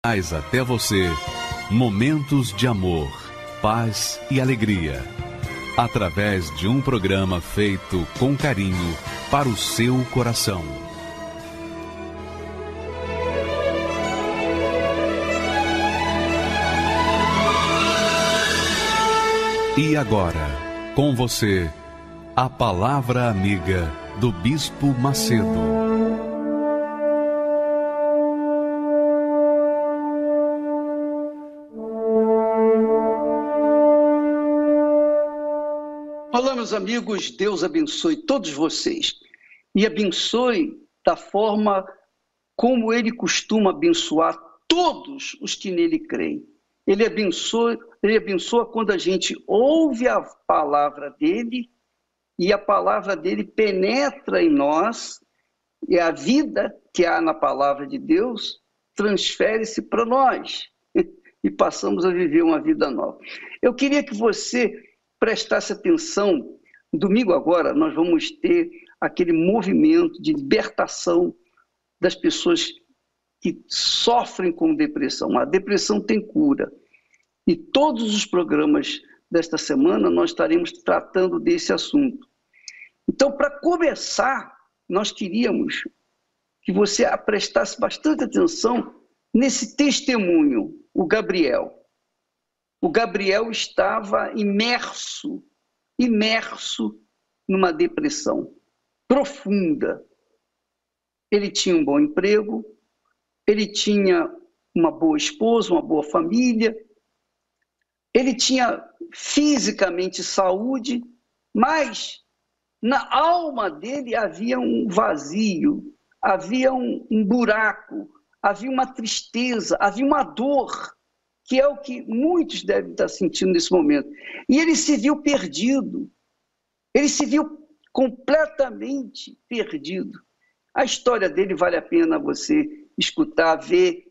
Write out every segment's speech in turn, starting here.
Traz até você momentos de amor, paz e alegria. Através de um programa feito com carinho para o seu coração. E agora, com você, a Palavra Amiga do Bispo Macedo. Meus amigos, Deus abençoe todos vocês e abençoe da forma como Ele costuma abençoar todos os que nele creem. Ele abençoa, ele abençoa quando a gente ouve a palavra dele e a palavra dele penetra em nós e a vida que há na palavra de Deus transfere-se para nós e passamos a viver uma vida nova. Eu queria que você prestasse atenção. Domingo agora nós vamos ter aquele movimento de libertação das pessoas que sofrem com depressão. A depressão tem cura. E todos os programas desta semana nós estaremos tratando desse assunto. Então, para começar, nós queríamos que você prestasse bastante atenção nesse testemunho, o Gabriel. O Gabriel estava imerso, imerso numa depressão profunda. Ele tinha um bom emprego, ele tinha uma boa esposa, uma boa família, ele tinha fisicamente saúde, mas na alma dele havia um vazio, havia um, um buraco, havia uma tristeza, havia uma dor que é o que muitos devem estar sentindo nesse momento. E ele se viu perdido, ele se viu completamente perdido. A história dele vale a pena você escutar, ver,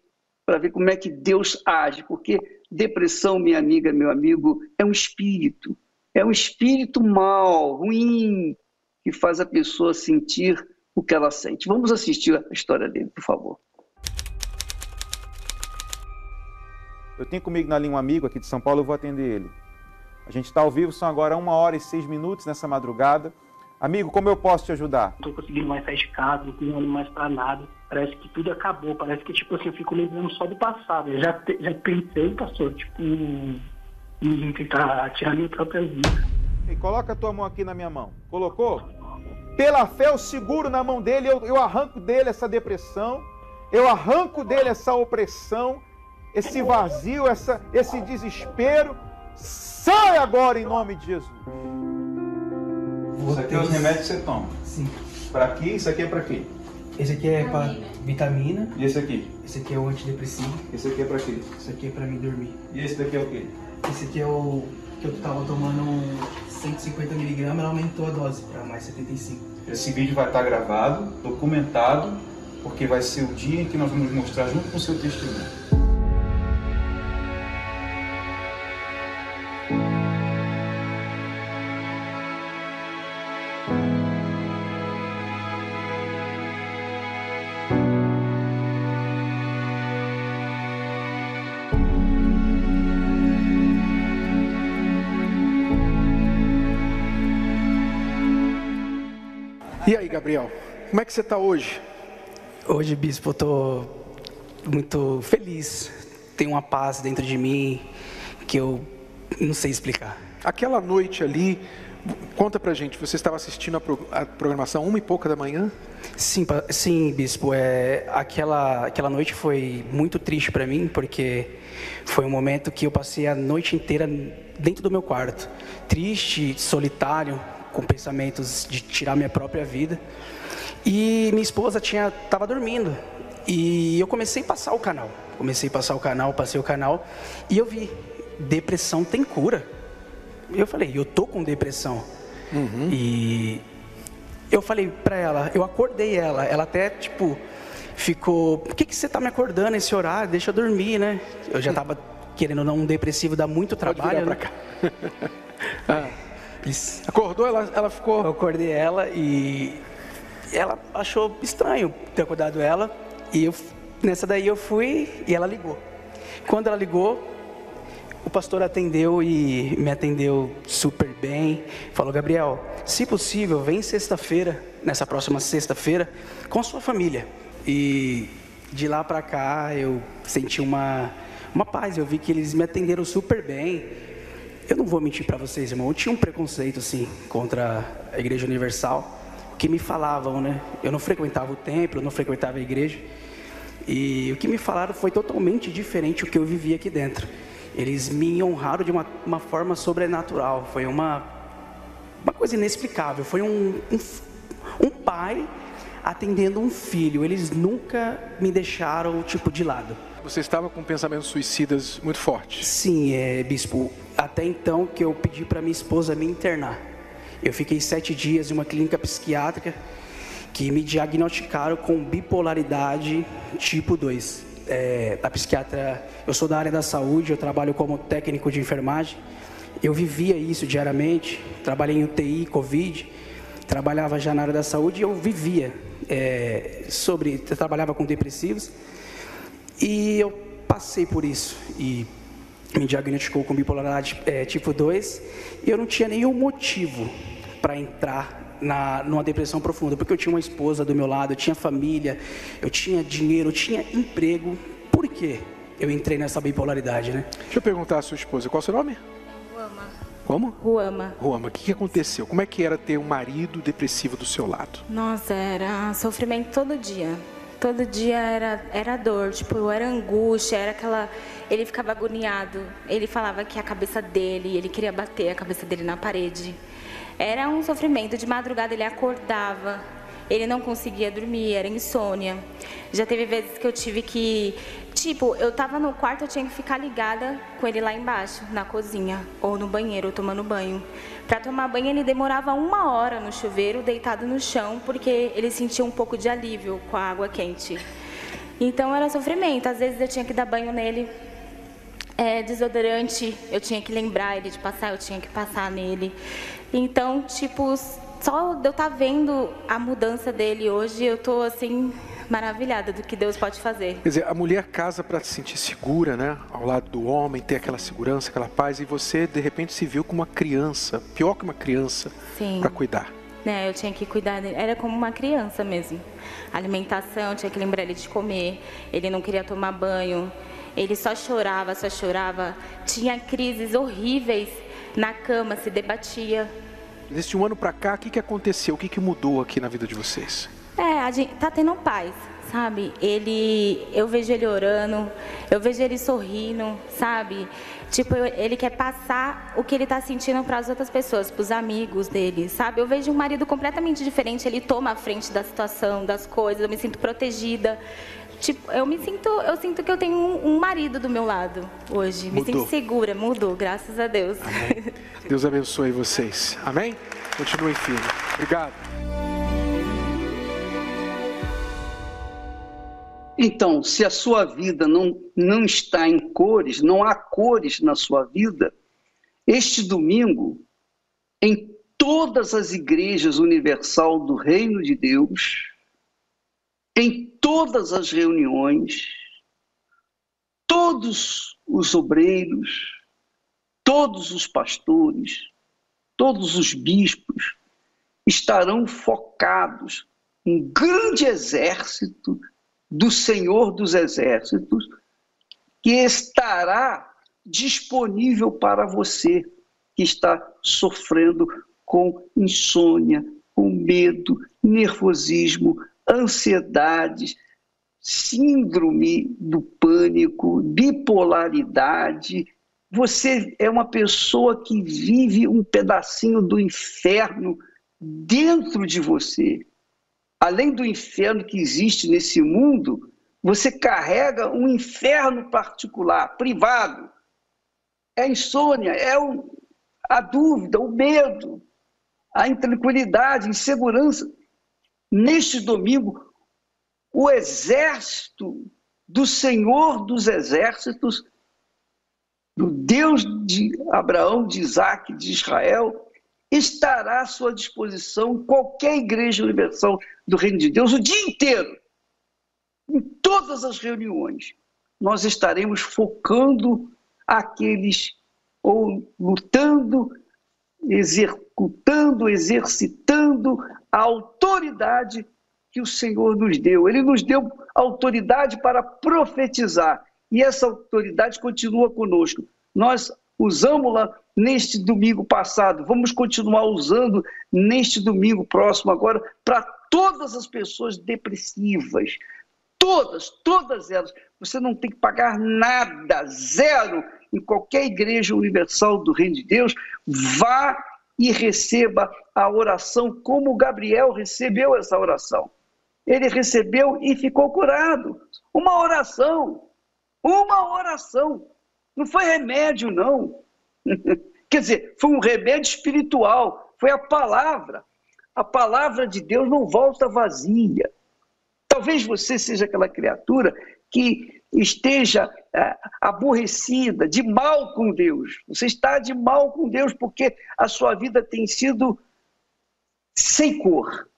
para ver como é que Deus age, porque depressão, minha amiga, meu amigo, é um espírito, é um espírito mal, ruim, que faz a pessoa sentir o que ela sente. Vamos assistir a história dele, por favor. Eu tenho comigo na linha um amigo aqui de São Paulo, eu vou atender ele. A gente está ao vivo, são agora uma hora e seis minutos nessa madrugada. Amigo, como eu posso te ajudar? Não tô conseguindo mais sair de casa, não tô olhando mais para nada. Parece que tudo acabou, parece que, tipo assim, eu fico lembrando só do passado. Eu já, já pensei, pastor, tipo, em, em tentar tirar minha própria vida. E coloca a tua mão aqui na minha mão. Colocou? Pela fé eu seguro na mão dele, eu, eu arranco dele essa depressão, eu arranco dele essa opressão, esse vazio, essa, esse desespero. Sai agora em nome de Jesus. Isso aqui é os remédios que você toma. Sim. Para quê? Isso aqui é para quê? Esse aqui é para vitamina. E esse aqui? Esse aqui é o antidepressivo. Esse aqui é para quê? Esse aqui é para mim dormir. E esse daqui é o quê? Esse aqui é o que eu tava tomando 150 miligramas, ela aumentou a dose para mais 75. Esse vídeo vai estar gravado, documentado, porque vai ser o dia em que nós vamos mostrar junto com o seu testemunho. E aí, Gabriel, como é que você está hoje? Hoje, bispo, eu tô muito feliz. Tem uma paz dentro de mim que eu não sei explicar. Aquela noite ali, conta pra gente, você estava assistindo a, pro- a programação uma e pouca da manhã? Sim, sim, bispo. É, aquela, aquela noite foi muito triste para mim, porque foi um momento que eu passei a noite inteira dentro do meu quarto, triste, solitário, com pensamentos de tirar minha própria vida. E minha esposa tinha estava dormindo. E eu comecei a passar o canal. Comecei a passar o canal, passei o canal e eu vi depressão tem cura. Eu falei, eu tô com depressão. E eu falei pra ela, eu acordei ela, ela até tipo ficou, por que, que você tá me acordando esse horário? Deixa eu dormir, né? Eu já tava querendo não um depressivo dá muito Pode trabalho. virar né? pra cá. Ah. Acordou, ela, ela Eu ficou. acordei ela e ela achou estranho ter acordado ela e eu nessa daí eu fui e ela ligou. Quando ela ligou, o pastor atendeu e me atendeu super bem. Falou: Gabriel, se possível, vem sexta-feira, nessa próxima sexta-feira, com sua família. E de lá para cá eu senti uma, uma paz. Eu vi que eles me atenderam super bem. Eu não vou mentir para vocês, irmão. Eu tinha um preconceito assim contra a Igreja Universal que me falavam, né? Eu não frequentava o templo, eu não frequentava a igreja. E o que me falaram foi totalmente diferente do que eu vivia aqui dentro. Eles me honraram de uma, uma forma sobrenatural. Foi uma, uma coisa inexplicável. Foi um, um, um pai atendendo um filho. Eles nunca me deixaram tipo de lado. Você estava com pensamentos suicidas muito fortes? Sim, é, bispo. Até então que eu pedi para minha esposa me internar. Eu fiquei sete dias em uma clínica psiquiátrica que me diagnosticaram com bipolaridade tipo 2. É, a psiquiatra, eu sou da área da saúde, eu trabalho como técnico de enfermagem. Eu vivia isso diariamente, trabalhei em UTI, Covid, trabalhava já na área da saúde e eu vivia é, sobre, eu trabalhava com depressivos e eu passei por isso e me diagnosticou com bipolaridade é, tipo 2 e eu não tinha nenhum motivo para entrar na, numa depressão profunda, porque eu tinha uma esposa do meu lado, eu tinha família, eu tinha dinheiro, eu tinha emprego. Por quê? Eu entrei nessa bipolaridade, né? Deixa eu perguntar à sua esposa, qual é o seu nome? Ruama. Como? Ruama. Ruama, o que, que aconteceu? Como é que era ter um marido depressivo do seu lado? Nossa, era sofrimento todo dia. Todo dia era, era dor, tipo, era angústia, era aquela. Ele ficava agoniado. Ele falava que a cabeça dele, ele queria bater a cabeça dele na parede. Era um sofrimento. De madrugada ele acordava, ele não conseguia dormir, era insônia. Já teve vezes que eu tive que. Tipo, eu tava no quarto, eu tinha que ficar ligada com ele lá embaixo, na cozinha, ou no banheiro, tomando banho. Para tomar banho, ele demorava uma hora no chuveiro, deitado no chão, porque ele sentia um pouco de alívio com a água quente. Então era sofrimento. Às vezes eu tinha que dar banho nele. É, desodorante, eu tinha que lembrar ele de passar, eu tinha que passar nele. Então, tipo, só de eu estar tá vendo a mudança dele hoje, eu tô assim maravilhada do que Deus pode fazer. Quer dizer, a mulher casa para se sentir segura, né? Ao lado do homem, ter aquela segurança, aquela paz, e você de repente se viu como uma criança, pior que uma criança, para cuidar. Né, eu tinha que cuidar dele, era como uma criança mesmo. Alimentação, tinha que lembrar ele de comer, ele não queria tomar banho, ele só chorava, só chorava, tinha crises horríveis na cama, se debatia. Desse um ano para cá, o que, que aconteceu? O que, que mudou aqui na vida de vocês? É, a gente tá tendo paz, sabe? Ele, eu vejo ele orando, eu vejo ele sorrindo, sabe? Tipo, ele quer passar o que ele está sentindo para as outras pessoas, para os amigos dele, sabe? Eu vejo um marido completamente diferente, ele toma a frente da situação, das coisas, eu me sinto protegida. Tipo, eu me sinto, eu sinto que eu tenho um, um marido do meu lado hoje. Mudou. Me sinto segura, mudou, graças a Deus. Amém. Deus abençoe vocês. Amém? Continuem firmes. Obrigado. Então, se a sua vida não, não está em cores, não há cores na sua vida, este domingo, em todas as igrejas universal do Reino de Deus, em todas as reuniões, todos os obreiros, todos os pastores, todos os bispos estarão focados, um grande exército do Senhor dos Exércitos, que estará disponível para você que está sofrendo com insônia, com medo, nervosismo, ansiedades, síndrome do pânico, bipolaridade. Você é uma pessoa que vive um pedacinho do inferno dentro de você. Além do inferno que existe nesse mundo, você carrega um inferno particular, privado. É a insônia, é o, a dúvida, o medo, a intranquilidade, a insegurança. Neste domingo, o exército do Senhor dos Exércitos, do Deus de Abraão, de Isaac, de Israel, estará à sua disposição qualquer igreja universal do Reino de Deus o dia inteiro. em todas as reuniões, nós estaremos focando aqueles ou lutando, executando, exercitando a autoridade que o Senhor nos deu. Ele nos deu autoridade para profetizar e essa autoridade continua conosco. Nós usamos-la neste domingo passado, vamos continuar usando neste domingo próximo agora para todas as pessoas depressivas. Todas, todas elas. Você não tem que pagar nada, zero, em qualquer igreja universal do Reino de Deus. Vá e receba a oração como Gabriel recebeu essa oração. Ele recebeu e ficou curado. Uma oração. Uma oração. Não foi remédio, não. Quer dizer, foi um remédio espiritual. Foi a palavra. A palavra de Deus não volta vazia. Talvez você seja aquela criatura que esteja é, aborrecida, de mal com Deus. Você está de mal com Deus porque a sua vida tem sido sem cor.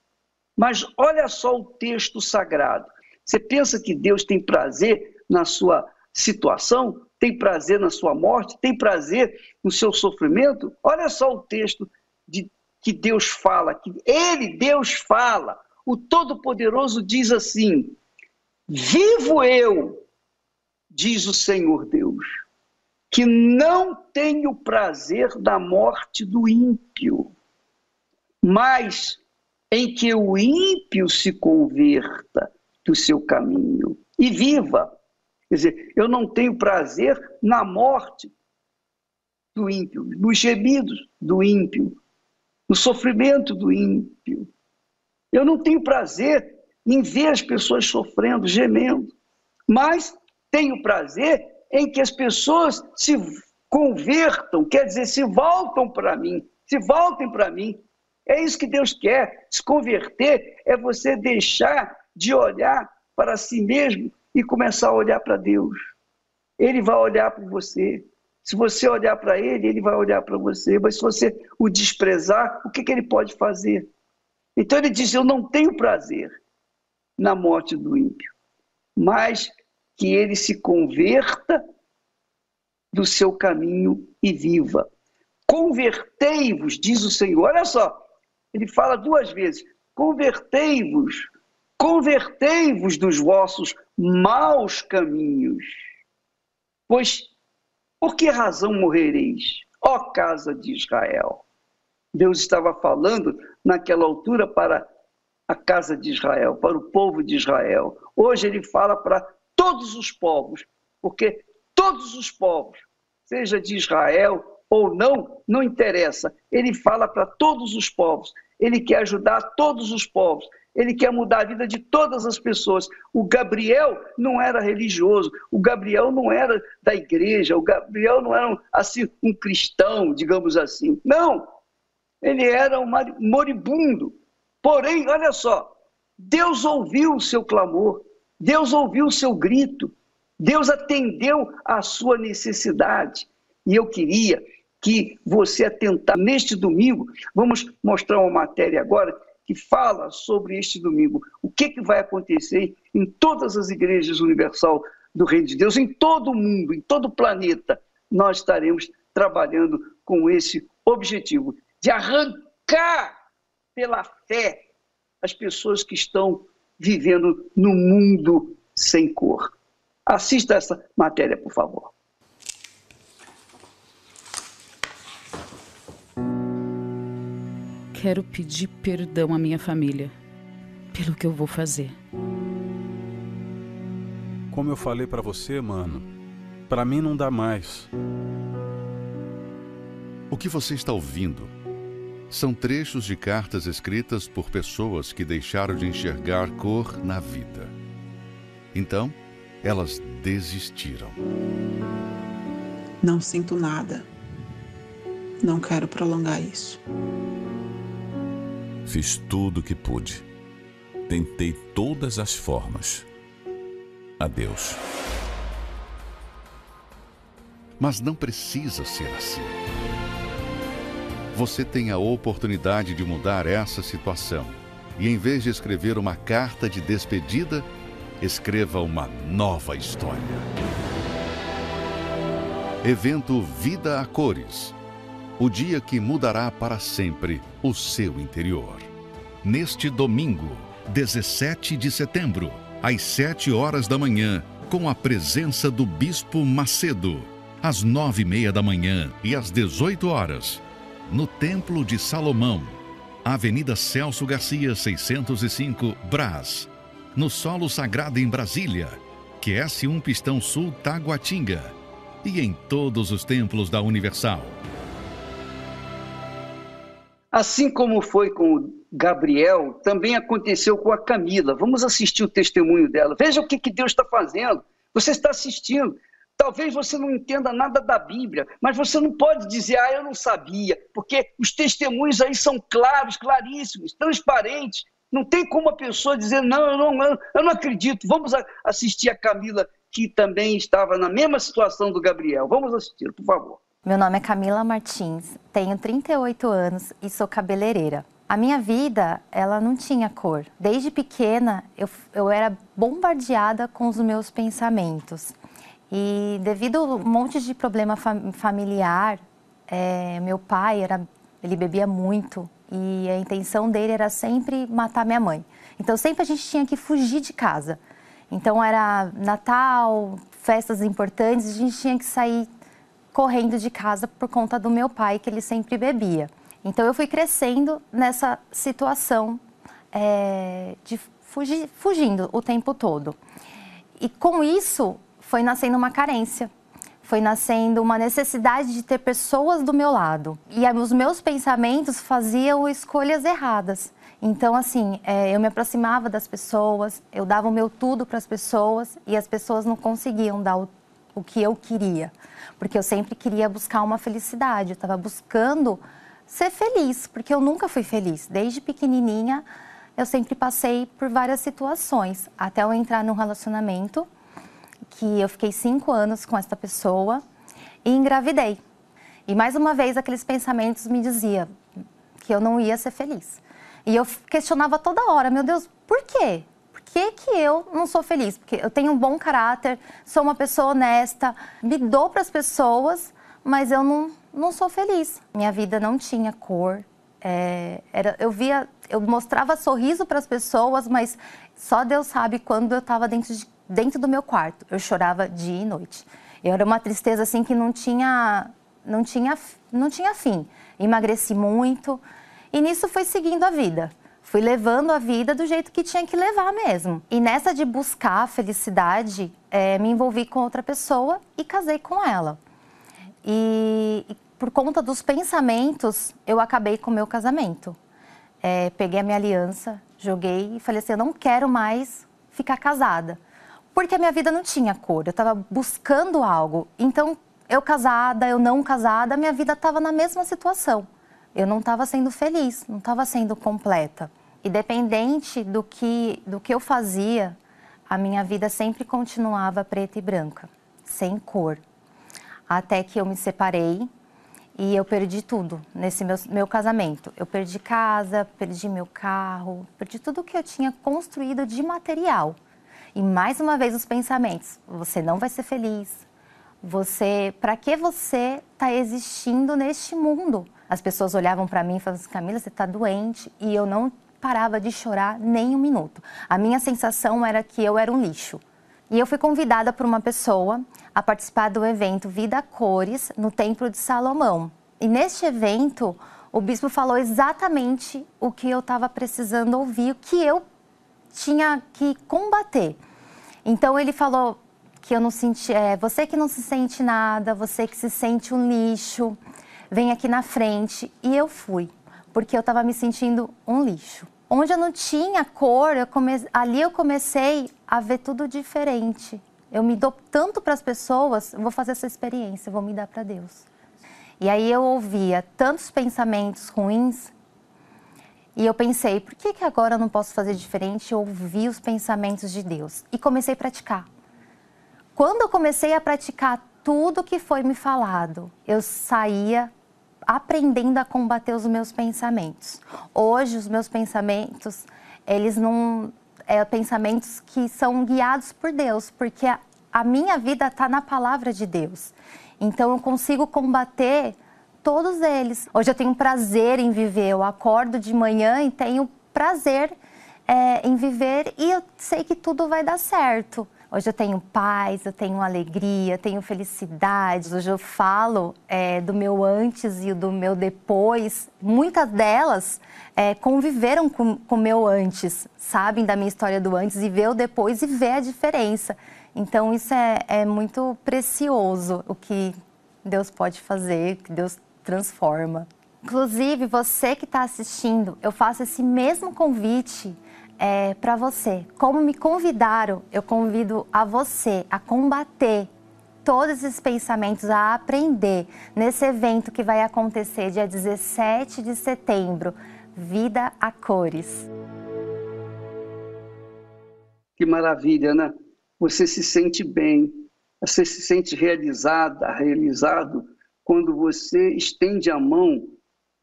Mas olha só o texto sagrado. Você pensa que Deus tem prazer na sua situação? Tem prazer na sua morte? Tem prazer no seu sofrimento? Olha só o texto de, que Deus fala, que Ele, Deus, fala. O Todo-Poderoso diz assim: Vivo eu, diz o Senhor Deus, que não tenho prazer da morte do ímpio, mas em que o ímpio se converta do seu caminho e viva. Quer dizer, eu não tenho prazer na morte do ímpio, nos gemidos do ímpio, no sofrimento do ímpio. Eu não tenho prazer em ver as pessoas sofrendo, gemendo, mas tenho prazer em que as pessoas se convertam, quer dizer, se voltam para mim, se voltem para mim. É isso que Deus quer. Se converter é você deixar de olhar para si mesmo e começar a olhar para Deus. Ele vai olhar para você. Se você olhar para ele, ele vai olhar para você. Mas se você o desprezar, o que, que ele pode fazer? Então ele diz: Eu não tenho prazer na morte do ímpio, mas que ele se converta do seu caminho e viva. Convertei-vos, diz o Senhor. Olha só, ele fala duas vezes: convertei-vos, convertei-vos dos vossos maus caminhos. Pois por que razão morrereis, ó casa de Israel? Deus estava falando naquela altura para a casa de Israel, para o povo de Israel. Hoje ele fala para todos os povos, porque todos os povos, seja de Israel ou não, não interessa. Ele fala para todos os povos. Ele quer ajudar todos os povos. Ele quer mudar a vida de todas as pessoas. O Gabriel não era religioso, o Gabriel não era da igreja, o Gabriel não era assim um cristão, digamos assim. Não, ele era um moribundo. Porém, olha só, Deus ouviu o seu clamor, Deus ouviu o seu grito, Deus atendeu à sua necessidade. E eu queria que você atentar neste domingo, vamos mostrar uma matéria agora que fala sobre este domingo. O que, que vai acontecer em todas as igrejas universal do Reino de Deus, em todo o mundo, em todo o planeta. Nós estaremos trabalhando com esse objetivo de arrancar pela fé as pessoas que estão vivendo no mundo sem cor. Assista essa matéria, por favor. Quero pedir perdão à minha família pelo que eu vou fazer. Como eu falei para você, mano, para mim não dá mais. O que você está ouvindo são trechos de cartas escritas por pessoas que deixaram de enxergar cor na vida. Então, elas desistiram. Não sinto nada. Não quero prolongar isso. Fiz tudo o que pude. Tentei todas as formas. Adeus. Mas não precisa ser assim você tem a oportunidade de mudar essa situação. E em vez de escrever uma carta de despedida, escreva uma nova história. Evento Vida a Cores o dia que mudará para sempre o seu interior. Neste domingo, 17 de setembro, às 7 horas da manhã, com a presença do Bispo Macedo, às nove e meia da manhã e às 18 horas, no Templo de Salomão, Avenida Celso Garcia, 605, Brás, no Solo Sagrado em Brasília, QS1 Pistão Sul, Taguatinga, e em todos os templos da Universal. Assim como foi com o Gabriel, também aconteceu com a Camila. Vamos assistir o testemunho dela. Veja o que, que Deus está fazendo. Você está assistindo. Talvez você não entenda nada da Bíblia, mas você não pode dizer, ah, eu não sabia, porque os testemunhos aí são claros, claríssimos, transparentes. Não tem como a pessoa dizer, não, eu não, eu não acredito. Vamos assistir a Camila, que também estava na mesma situação do Gabriel. Vamos assistir, por favor. Meu nome é Camila Martins, tenho 38 anos e sou cabeleireira. A minha vida, ela não tinha cor. Desde pequena, eu, eu era bombardeada com os meus pensamentos. E devido a um monte de problema fam familiar, é, meu pai era, ele bebia muito e a intenção dele era sempre matar minha mãe. Então sempre a gente tinha que fugir de casa. Então era Natal, festas importantes, a gente tinha que sair correndo de casa por conta do meu pai, que ele sempre bebia. Então eu fui crescendo nessa situação é, de fugir, fugindo o tempo todo. E com isso foi nascendo uma carência, foi nascendo uma necessidade de ter pessoas do meu lado. E os meus pensamentos faziam escolhas erradas. Então, assim, é, eu me aproximava das pessoas, eu dava o meu tudo para as pessoas e as pessoas não conseguiam dar o, o que eu queria porque eu sempre queria buscar uma felicidade, eu estava buscando ser feliz, porque eu nunca fui feliz. Desde pequenininha, eu sempre passei por várias situações, até eu entrar num relacionamento que eu fiquei cinco anos com essa pessoa e engravidei. E mais uma vez aqueles pensamentos me diziam que eu não ia ser feliz. E eu questionava toda hora, meu Deus, por quê? que, que eu não sou feliz? Porque eu tenho um bom caráter, sou uma pessoa honesta, me dou para as pessoas, mas eu não, não sou feliz. Minha vida não tinha cor. É, era, eu via, eu mostrava sorriso para as pessoas, mas só Deus sabe quando eu estava dentro, de, dentro do meu quarto. Eu chorava dia e noite. Eu era uma tristeza assim que não tinha, não tinha, não tinha fim. Emagreci muito e nisso foi seguindo a vida. Fui levando a vida do jeito que tinha que levar mesmo. E nessa de buscar a felicidade, é, me envolvi com outra pessoa e casei com ela. E, e por conta dos pensamentos, eu acabei com o meu casamento. É, peguei a minha aliança, joguei e falei assim: eu não quero mais ficar casada. Porque a minha vida não tinha cor, eu estava buscando algo. Então, eu casada, eu não casada, minha vida estava na mesma situação. Eu não estava sendo feliz, não estava sendo completa. Independente do que, do que eu fazia, a minha vida sempre continuava preta e branca, sem cor. Até que eu me separei e eu perdi tudo nesse meu, meu casamento. Eu perdi casa, perdi meu carro, perdi tudo que eu tinha construído de material. E mais uma vez os pensamentos: você não vai ser feliz. Você, para que você está existindo neste mundo? As pessoas olhavam para mim e falavam assim, Camila, você está doente. E eu não parava de chorar nem um minuto. A minha sensação era que eu era um lixo. E eu fui convidada por uma pessoa a participar do evento Vida Cores no Templo de Salomão. E neste evento, o bispo falou exatamente o que eu estava precisando ouvir, o que eu tinha que combater. Então ele falou que eu não senti, é, você que não se sente nada, você que se sente um lixo, vem aqui na frente. E eu fui porque eu estava me sentindo um lixo. Onde eu não tinha cor, eu come... ali eu comecei a ver tudo diferente. Eu me dou tanto para as pessoas, vou fazer essa experiência, vou me dar para Deus. E aí eu ouvia tantos pensamentos ruins e eu pensei, por que, que agora eu não posso fazer diferente? Eu ouvi os pensamentos de Deus e comecei a praticar. Quando eu comecei a praticar tudo que foi me falado, eu saía aprendendo a combater os meus pensamentos. Hoje, os meus pensamentos, eles não, é, pensamentos que são guiados por Deus, porque a, a minha vida está na palavra de Deus. Então eu consigo combater todos eles. Hoje eu tenho prazer em viver, eu acordo de manhã e tenho prazer é, em viver e eu sei que tudo vai dar certo. Hoje eu tenho paz, eu tenho alegria, tenho felicidade. Hoje eu falo é, do meu antes e do meu depois. Muitas delas é, conviveram com o meu antes, sabem da minha história do antes e vê o depois e vê a diferença. Então isso é, é muito precioso o que Deus pode fazer, que Deus transforma. Inclusive, você que está assistindo, eu faço esse mesmo convite é, para você. Como me convidaram, eu convido a você a combater todos esses pensamentos, a aprender nesse evento que vai acontecer dia 17 de setembro Vida a Cores. Que maravilha, né? Você se sente bem, você se sente realizada, realizado quando você estende a mão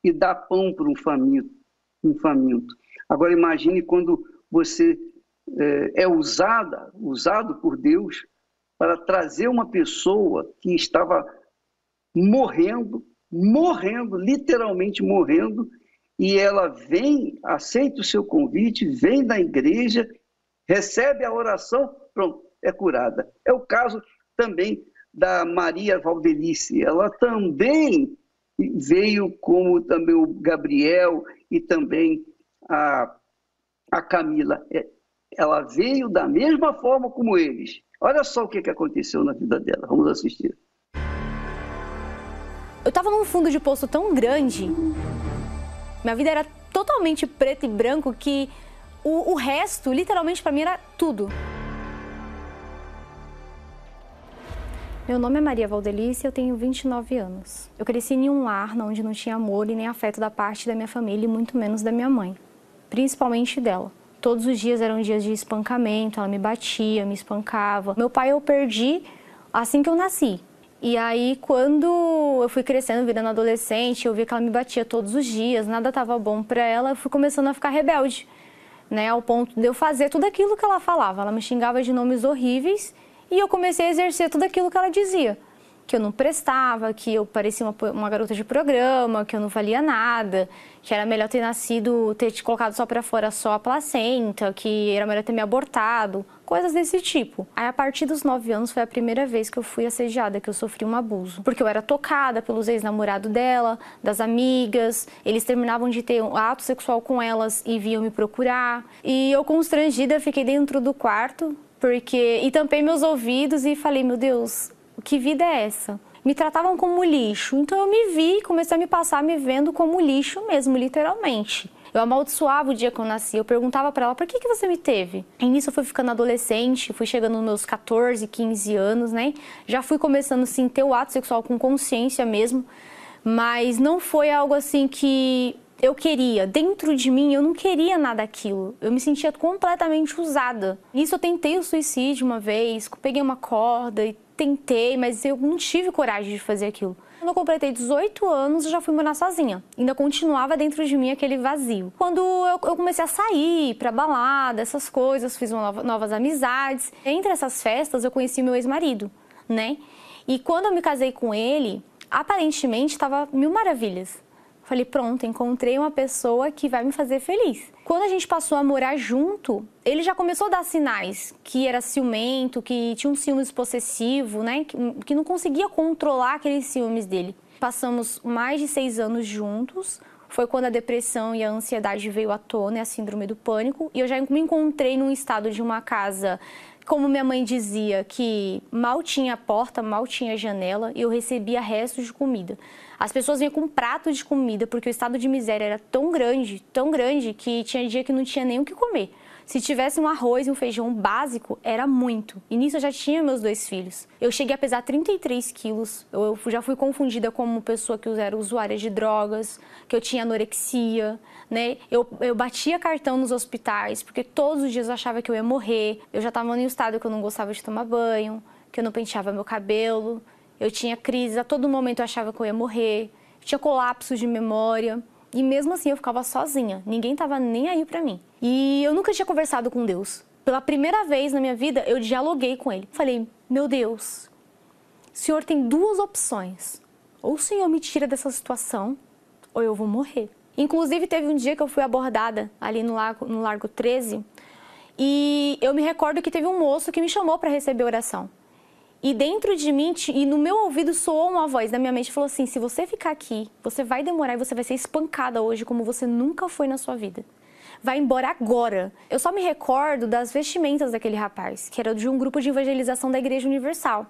e dá pão para um faminto. Um faminto. Agora imagine quando você é, é usada, usado por Deus para trazer uma pessoa que estava morrendo, morrendo, literalmente morrendo, e ela vem, aceita o seu convite, vem da igreja, recebe a oração, pronto, é curada. É o caso também da Maria Valdelice. Ela também veio como também o Gabriel e também a, a Camila. É, ela veio da mesma forma como eles. Olha só o que, que aconteceu na vida dela. Vamos assistir. Eu estava num fundo de poço tão grande, minha vida era totalmente preto e branco que o, o resto, literalmente, para mim era tudo. Meu nome é Maria Valdelice e eu tenho 29 anos. Eu cresci em um lar onde não tinha amor e nem afeto da parte da minha família e muito menos da minha mãe, principalmente dela. Todos os dias eram dias de espancamento, ela me batia, me espancava. Meu pai eu perdi assim que eu nasci. E aí, quando eu fui crescendo, virando adolescente, eu vi que ela me batia todos os dias, nada estava bom para ela, eu fui começando a ficar rebelde, né? Ao ponto de eu fazer tudo aquilo que ela falava. Ela me xingava de nomes horríveis e eu comecei a exercer tudo aquilo que ela dizia. Que eu não prestava, que eu parecia uma, uma garota de programa, que eu não valia nada, que era melhor ter nascido, ter te colocado só para fora só a placenta, que era melhor ter me abortado, coisas desse tipo. Aí a partir dos 9 anos foi a primeira vez que eu fui assediada, que eu sofri um abuso. Porque eu era tocada pelos ex-namorados dela, das amigas, eles terminavam de ter um ato sexual com elas e vinham me procurar. E eu constrangida fiquei dentro do quarto, porque e tampei meus ouvidos e falei, meu Deus, que vida é essa? Me tratavam como lixo, então eu me vi, comecei a me passar me vendo como lixo mesmo, literalmente. Eu amaldiçoava o dia que eu nasci. Eu perguntava para ela, por que, que você me teve? E nisso eu fui ficando adolescente, fui chegando nos meus 14, 15 anos, né? Já fui começando, assim, ter o ato sexual com consciência mesmo. Mas não foi algo assim que eu queria. Dentro de mim, eu não queria nada daquilo. Eu me sentia completamente usada. Nisso eu tentei o suicídio uma vez, peguei uma corda e tentei, mas eu não tive coragem de fazer aquilo. Quando eu completei 18 anos, eu já fui morar sozinha. Ainda continuava dentro de mim aquele vazio. Quando eu, eu comecei a sair pra balada, essas coisas, fiz nova, novas amizades. Entre essas festas, eu conheci meu ex-marido, né? E quando eu me casei com ele, aparentemente estava mil maravilhas. Falei, pronto, encontrei uma pessoa que vai me fazer feliz. Quando a gente passou a morar junto, ele já começou a dar sinais que era ciumento, que tinha um ciúmes possessivo, né? Que, não conseguia controlar aqueles ciúmes dele. Passamos mais de seis anos juntos. Foi quando a depressão e a ansiedade veio à tona, a síndrome do pânico. E eu já me encontrei num estado de uma casa como minha mãe dizia, que mal tinha porta, mal tinha janela e eu recebia restos de comida. As pessoas vinham com pratos de comida porque o estado de miséria era tão grande, tão grande, que tinha dia que não tinha nem o que comer. Se tivesse um arroz e um feijão básico, era muito. E nisso eu já tinha meus dois filhos. Eu cheguei a pesar 33 quilos. Eu já fui confundida como pessoa que era usuária de drogas, que eu tinha anorexia, né? Eu, eu batia cartão nos hospitais, porque todos os dias eu achava que eu ia morrer. Eu já estava em um estado que eu não gostava de tomar banho, que eu não penteava meu cabelo. Eu tinha crise, a todo momento eu achava que eu ia morrer. Tinha colapso de memória. E mesmo assim eu ficava sozinha, ninguém tava nem aí para mim. E eu nunca tinha conversado com Deus. Pela primeira vez na minha vida, eu dialoguei com ele. Falei: "Meu Deus, o Senhor tem duas opções. Ou o Senhor me tira dessa situação, ou eu vou morrer." Inclusive teve um dia que eu fui abordada ali no Largo, no Largo 13, e eu me recordo que teve um moço que me chamou para receber oração. E dentro de mim, e no meu ouvido soou uma voz da minha mente falou assim: se você ficar aqui, você vai demorar e você vai ser espancada hoje como você nunca foi na sua vida. Vai embora agora. Eu só me recordo das vestimentas daquele rapaz, que era de um grupo de evangelização da Igreja Universal.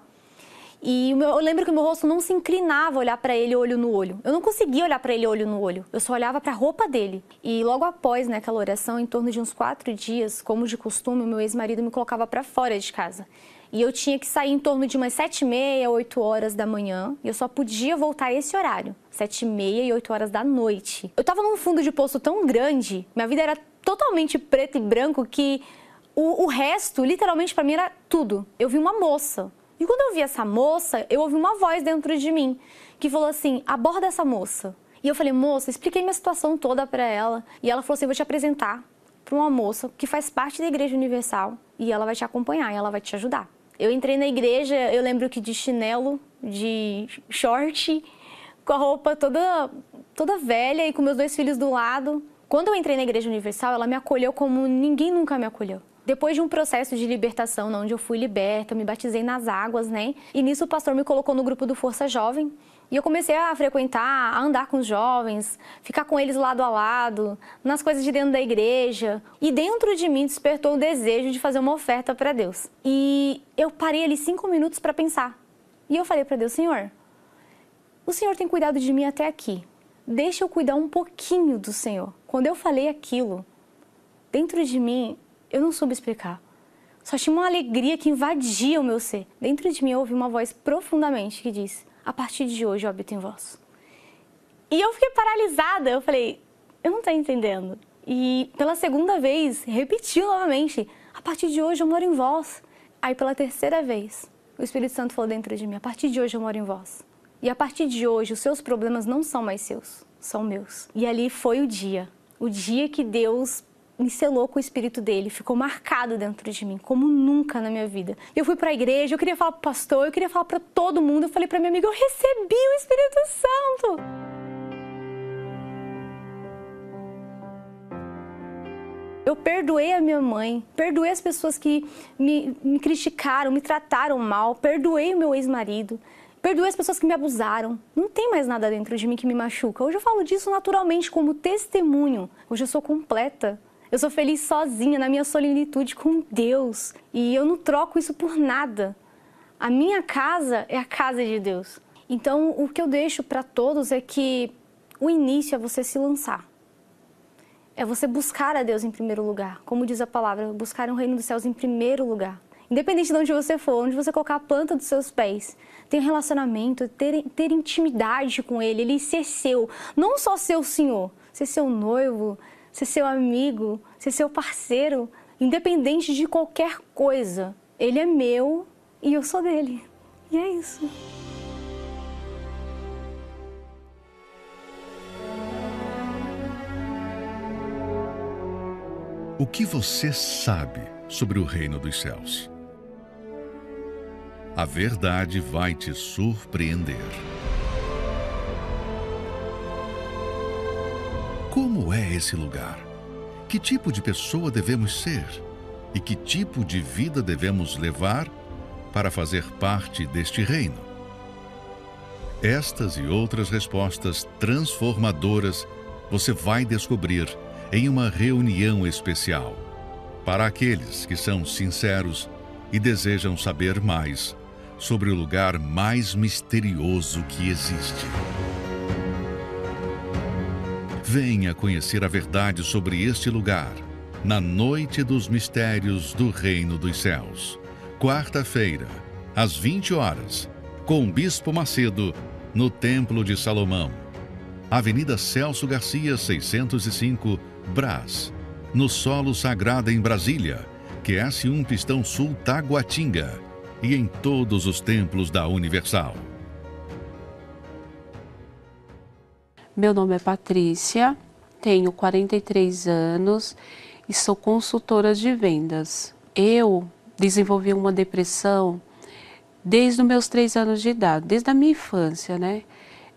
E eu lembro que o meu rosto não se inclinava a olhar para ele olho no olho. Eu não conseguia olhar para ele olho no olho. Eu só olhava para a roupa dele. E logo após né, aquela oração, em torno de uns quatro dias, como de costume, o meu ex-marido me colocava para fora de casa. E eu tinha que sair em torno de umas sete e meia, oito horas da manhã. E eu só podia voltar a esse horário, sete e meia e oito horas da noite. Eu estava num fundo de poço tão grande, minha vida era totalmente preto e branco que o, o resto, literalmente, para mim era tudo. Eu vi uma moça e quando eu vi essa moça, eu ouvi uma voz dentro de mim que falou assim: aborda essa moça. E eu falei, moça, expliquei minha situação toda para ela. E ela falou assim: vou te apresentar para uma moça que faz parte da Igreja Universal e ela vai te acompanhar e ela vai te ajudar. Eu entrei na igreja, eu lembro que de chinelo, de short, com a roupa toda, toda velha e com meus dois filhos do lado. Quando eu entrei na Igreja Universal, ela me acolheu como ninguém nunca me acolheu. Depois de um processo de libertação, onde eu fui liberta, me batizei nas águas, né? E nisso o pastor me colocou no grupo do Força Jovem. E eu comecei a frequentar, a andar com os jovens, ficar com eles lado a lado, nas coisas de dentro da igreja. E dentro de mim despertou o desejo de fazer uma oferta para Deus. E eu parei ali cinco minutos para pensar. E eu falei para Deus, Senhor, o Senhor tem cuidado de mim até aqui. Deixa eu cuidar um pouquinho do Senhor. Quando eu falei aquilo, dentro de mim eu não soube explicar. Só tinha uma alegria que invadia o meu ser. Dentro de mim eu ouvi uma voz profundamente que disse: A partir de hoje eu habito em vós. E eu fiquei paralisada. Eu falei: Eu não estou entendendo. E pela segunda vez, repetiu novamente: A partir de hoje eu moro em vós. Aí pela terceira vez, o Espírito Santo falou dentro de mim: A partir de hoje eu moro em vós. E a partir de hoje, os seus problemas não são mais seus, são meus. E ali foi o dia. O dia que Deus me selou com o espírito dele, ficou marcado dentro de mim, como nunca na minha vida. Eu fui para a igreja, eu queria falar para o pastor, eu queria falar para todo mundo, eu falei para minha amiga, eu recebi o Espírito Santo. Eu perdoei a minha mãe, perdoei as pessoas que me, me criticaram, me trataram mal, perdoei o meu ex-marido, perdoei as pessoas que me abusaram. Não tem mais nada dentro de mim que me machuca. Hoje eu falo disso naturalmente como testemunho. Hoje eu sou completa. Eu sou feliz sozinha, na minha solenitude com Deus. E eu não troco isso por nada. A minha casa é a casa de Deus. Então, o que eu deixo para todos é que o início é você se lançar. É você buscar a Deus em primeiro lugar. Como diz a palavra, buscar o reino dos céus em primeiro lugar. Independente de onde você for, onde você colocar a planta dos seus pés, ter um relacionamento, ter, ter intimidade com Ele, Ele ser seu. Não só ser o Senhor, ser seu noivo, ser seu amigo, ser seu parceiro, independente de qualquer coisa. Ele é meu e eu sou dele. E é isso. O que você sabe sobre o reino dos céus? A verdade vai te surpreender. Como é esse lugar? Que tipo de pessoa devemos ser? E que tipo de vida devemos levar para fazer parte deste reino? Estas e outras respostas transformadoras você vai descobrir em uma reunião especial para aqueles que são sinceros e desejam saber mais sobre o lugar mais misterioso que existe. Venha conhecer a verdade sobre este lugar, na Noite dos Mistérios do Reino dos Céus. Quarta-feira, às 20 horas, com o Bispo Macedo, no Templo de Salomão. Avenida Celso Garcia, 605, Brás. No Solo Sagrado em Brasília, QS1 Pistão Sul Taguatinga. E em todos os templos da Universal. Meu nome é Patrícia, tenho 43 anos e sou consultora de vendas. Eu desenvolvi uma depressão desde os meus três anos de idade, desde a minha infância, né?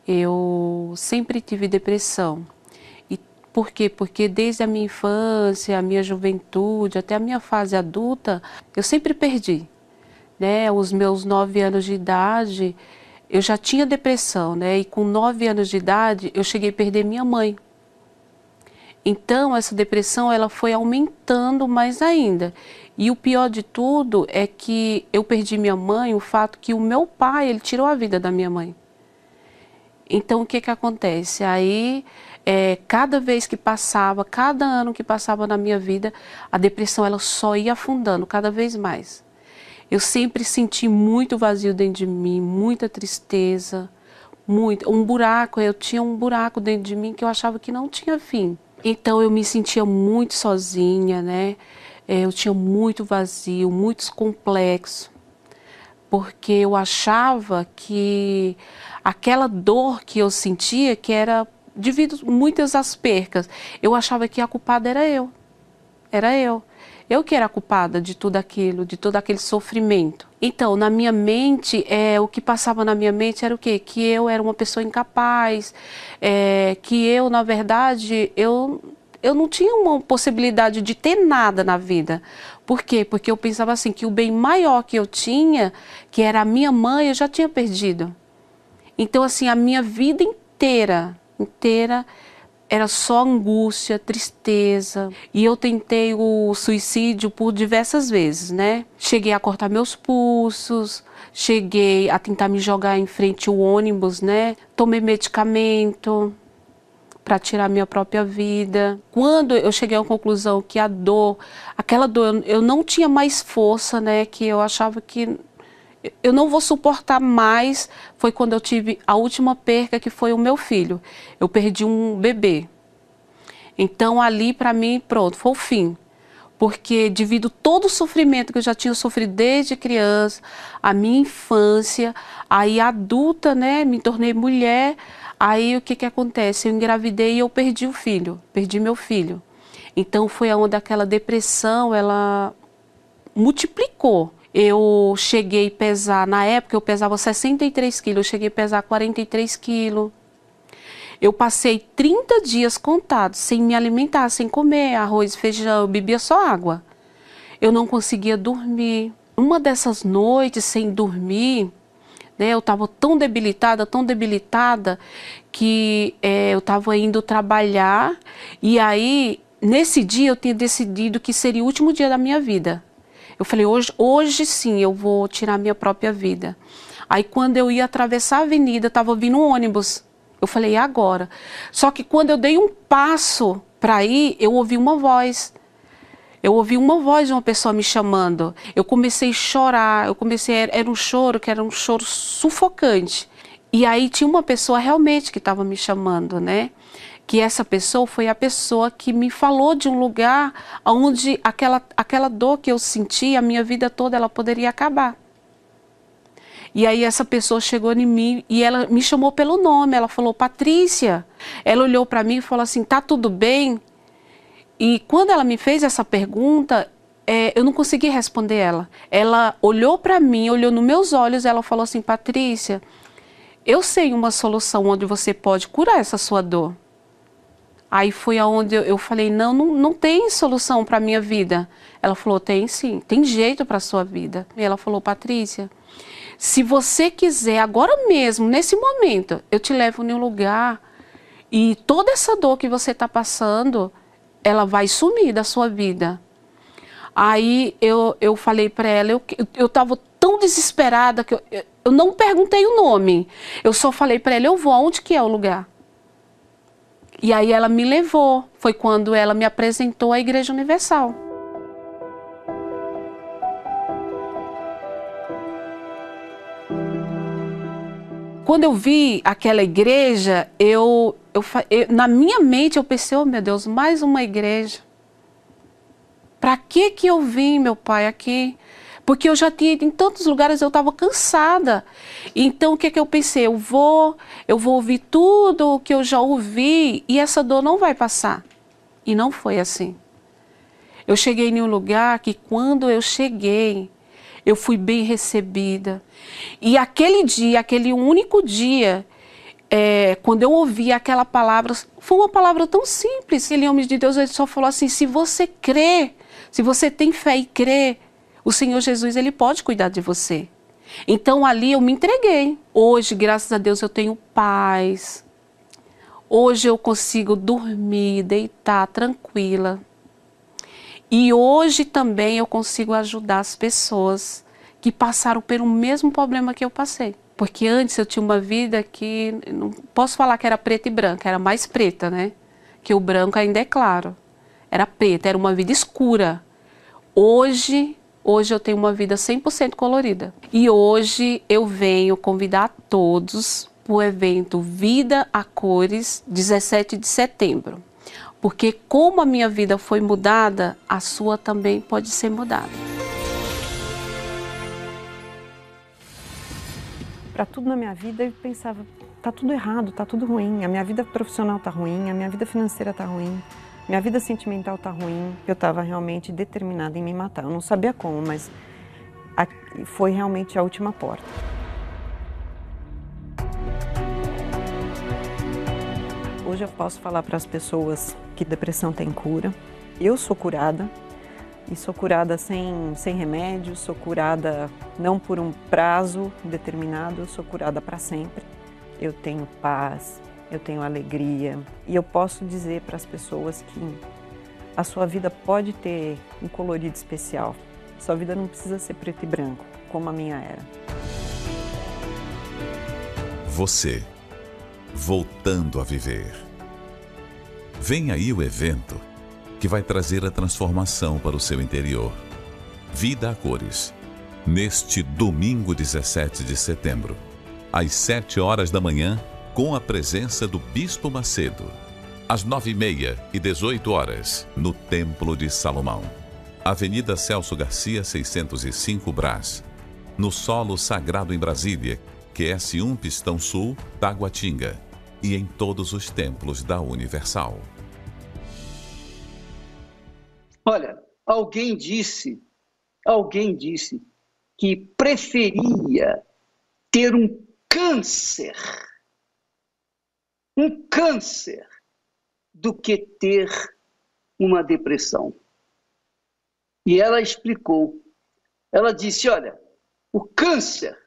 Eu sempre tive depressão. E por quê? Porque desde a minha infância, a minha juventude, até a minha fase adulta, eu sempre perdi. Né? Os meus nove anos de idade, eu já tinha depressão, né? E com nove anos de idade, eu cheguei a perder minha mãe. Então, essa depressão ela foi aumentando mais ainda. E o pior de tudo é que eu perdi minha mãe, o fato que o meu pai, ele tirou a vida da minha mãe. Então, o que que acontece? Aí, é, cada vez que passava, cada ano que passava na minha vida, a depressão ela só ia afundando cada vez mais. Eu sempre senti muito vazio dentro de mim, muita tristeza, muito, um buraco, eu tinha um buraco dentro de mim que eu achava que não tinha fim. Então eu me sentia muito sozinha, né? É, eu tinha muito vazio, muitos complexos, porque eu achava que aquela dor que eu sentia, que era devido muitas as percas, eu achava que a culpada era eu. Era eu. Eu que era culpada de tudo aquilo, de todo aquele sofrimento. Então, na minha mente, é, o que passava na minha mente era o quê? Que eu era uma pessoa incapaz, é, que eu, na verdade, eu, eu não tinha uma possibilidade de ter nada na vida. Por quê? Porque eu pensava assim, que o bem maior que eu tinha, que era a minha mãe, eu já tinha perdido. Então, assim, a minha vida inteira, inteira, era só angústia, tristeza. E eu tentei o suicídio por diversas vezes, né? Cheguei a cortar meus pulsos, cheguei a tentar me jogar em frente ao ônibus, né? Tomei medicamento para tirar minha própria vida. Quando eu cheguei à conclusão que a dor, aquela dor, eu não tinha mais força, né? Que eu achava que eu não vou suportar mais. Foi quando eu tive a última perca, que foi o meu filho. Eu perdi um bebê. Então, ali, para mim, pronto, foi o fim. Porque, devido todo o sofrimento que eu já tinha sofrido desde criança, a minha infância, aí adulta, né, me tornei mulher, aí o que que acontece? Eu engravidei e eu perdi o filho, perdi meu filho. Então, foi onde aquela depressão, ela multiplicou. Eu cheguei a pesar, na época eu pesava 63 quilos, eu cheguei a pesar 43 quilos. Eu passei 30 dias contados sem me alimentar, sem comer arroz, feijão, eu bebia só água. Eu não conseguia dormir. Uma dessas noites sem dormir, né, eu estava tão debilitada, tão debilitada, que é, eu estava indo trabalhar e aí, nesse dia, eu tinha decidido que seria o último dia da minha vida. Eu falei, hoje, hoje sim eu vou tirar minha própria vida. Aí quando eu ia atravessar a avenida, estava vindo um ônibus. Eu falei, e agora? Só que quando eu dei um passo para ir, eu ouvi uma voz. Eu ouvi uma voz de uma pessoa me chamando. Eu comecei a chorar. Eu comecei era um choro que era um choro sufocante. E aí tinha uma pessoa realmente que estava me chamando, né? Que essa pessoa foi a pessoa que me falou de um lugar onde aquela, aquela dor que eu senti a minha vida toda ela poderia acabar. E aí essa pessoa chegou em mim e ela me chamou pelo nome, ela falou Patrícia. Ela olhou para mim e falou assim, tá tudo bem? E quando ela me fez essa pergunta, é, eu não consegui responder ela. Ela olhou para mim, olhou nos meus olhos, ela falou assim, Patrícia, eu sei uma solução onde você pode curar essa sua dor. Aí foi aonde eu, eu falei, não, não, não tem solução para a minha vida. Ela falou, tem sim, tem jeito para a sua vida. E ela falou, Patrícia, se você quiser, agora mesmo, nesse momento, eu te levo em um lugar e toda essa dor que você está passando, ela vai sumir da sua vida. Aí eu, eu falei para ela, eu estava tão desesperada que eu, eu não perguntei o nome. Eu só falei para ela, eu vou, aonde que é o lugar? E aí ela me levou. Foi quando ela me apresentou à Igreja Universal. Quando eu vi aquela igreja, eu, eu, eu na minha mente eu pensei, oh meu Deus, mais uma igreja. Para que que eu vim, meu pai, aqui? Porque eu já tinha ido em tantos lugares, eu estava cansada. Então o que é que eu pensei? Eu vou, eu vou ouvir tudo o que eu já ouvi e essa dor não vai passar. E não foi assim. Eu cheguei em um lugar que quando eu cheguei, eu fui bem recebida. E aquele dia, aquele único dia, é, quando eu ouvi aquela palavra, foi uma palavra tão simples. Aquele homem de Deus ele só falou assim: se você crê, se você tem fé e crê, o Senhor Jesus ele pode cuidar de você. Então ali eu me entreguei. Hoje, graças a Deus, eu tenho paz. Hoje eu consigo dormir, deitar tranquila. E hoje também eu consigo ajudar as pessoas que passaram pelo mesmo problema que eu passei. Porque antes eu tinha uma vida que, não posso falar que era preta e branca, era mais preta, né? Que o branco ainda é claro. Era preta, era uma vida escura. Hoje, hoje eu tenho uma vida 100% colorida. E hoje eu venho convidar todos para o evento Vida a Cores, 17 de setembro. Porque como a minha vida foi mudada, a sua também pode ser mudada. Para tudo na minha vida eu pensava, tá tudo errado, tá tudo ruim. A minha vida profissional tá ruim, a minha vida financeira tá ruim, minha vida sentimental tá ruim. Eu estava realmente determinada em me matar. Eu não sabia como, mas foi realmente a última porta. Hoje eu posso falar para as pessoas que depressão tem cura. Eu sou curada e sou curada sem, sem remédio, sou curada não por um prazo determinado, sou curada para sempre. Eu tenho paz, eu tenho alegria e eu posso dizer para as pessoas que a sua vida pode ter um colorido especial. Sua vida não precisa ser preto e branco, como a minha era. Você voltando a viver. Vem aí o evento que vai trazer a transformação para o seu interior. Vida a cores. Neste domingo 17 de setembro, às 7 horas da manhã, com a presença do Bispo Macedo. Às 9h30 e 18 horas, no Templo de Salomão. Avenida Celso Garcia, 605 Brás. No solo sagrado em Brasília, QS1 Pistão Sul, Taguatinga e em todos os templos da Universal. Olha, alguém disse, alguém disse que preferia ter um câncer, um câncer, do que ter uma depressão. E ela explicou. Ela disse: olha, o câncer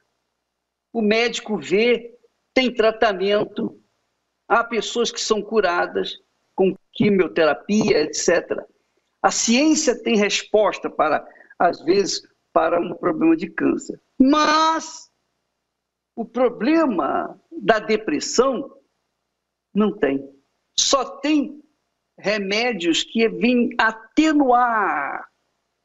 o médico vê, tem tratamento, há pessoas que são curadas com quimioterapia, etc. A ciência tem resposta para, às vezes, para um problema de câncer. Mas o problema da depressão não tem. Só tem remédios que vêm atenuar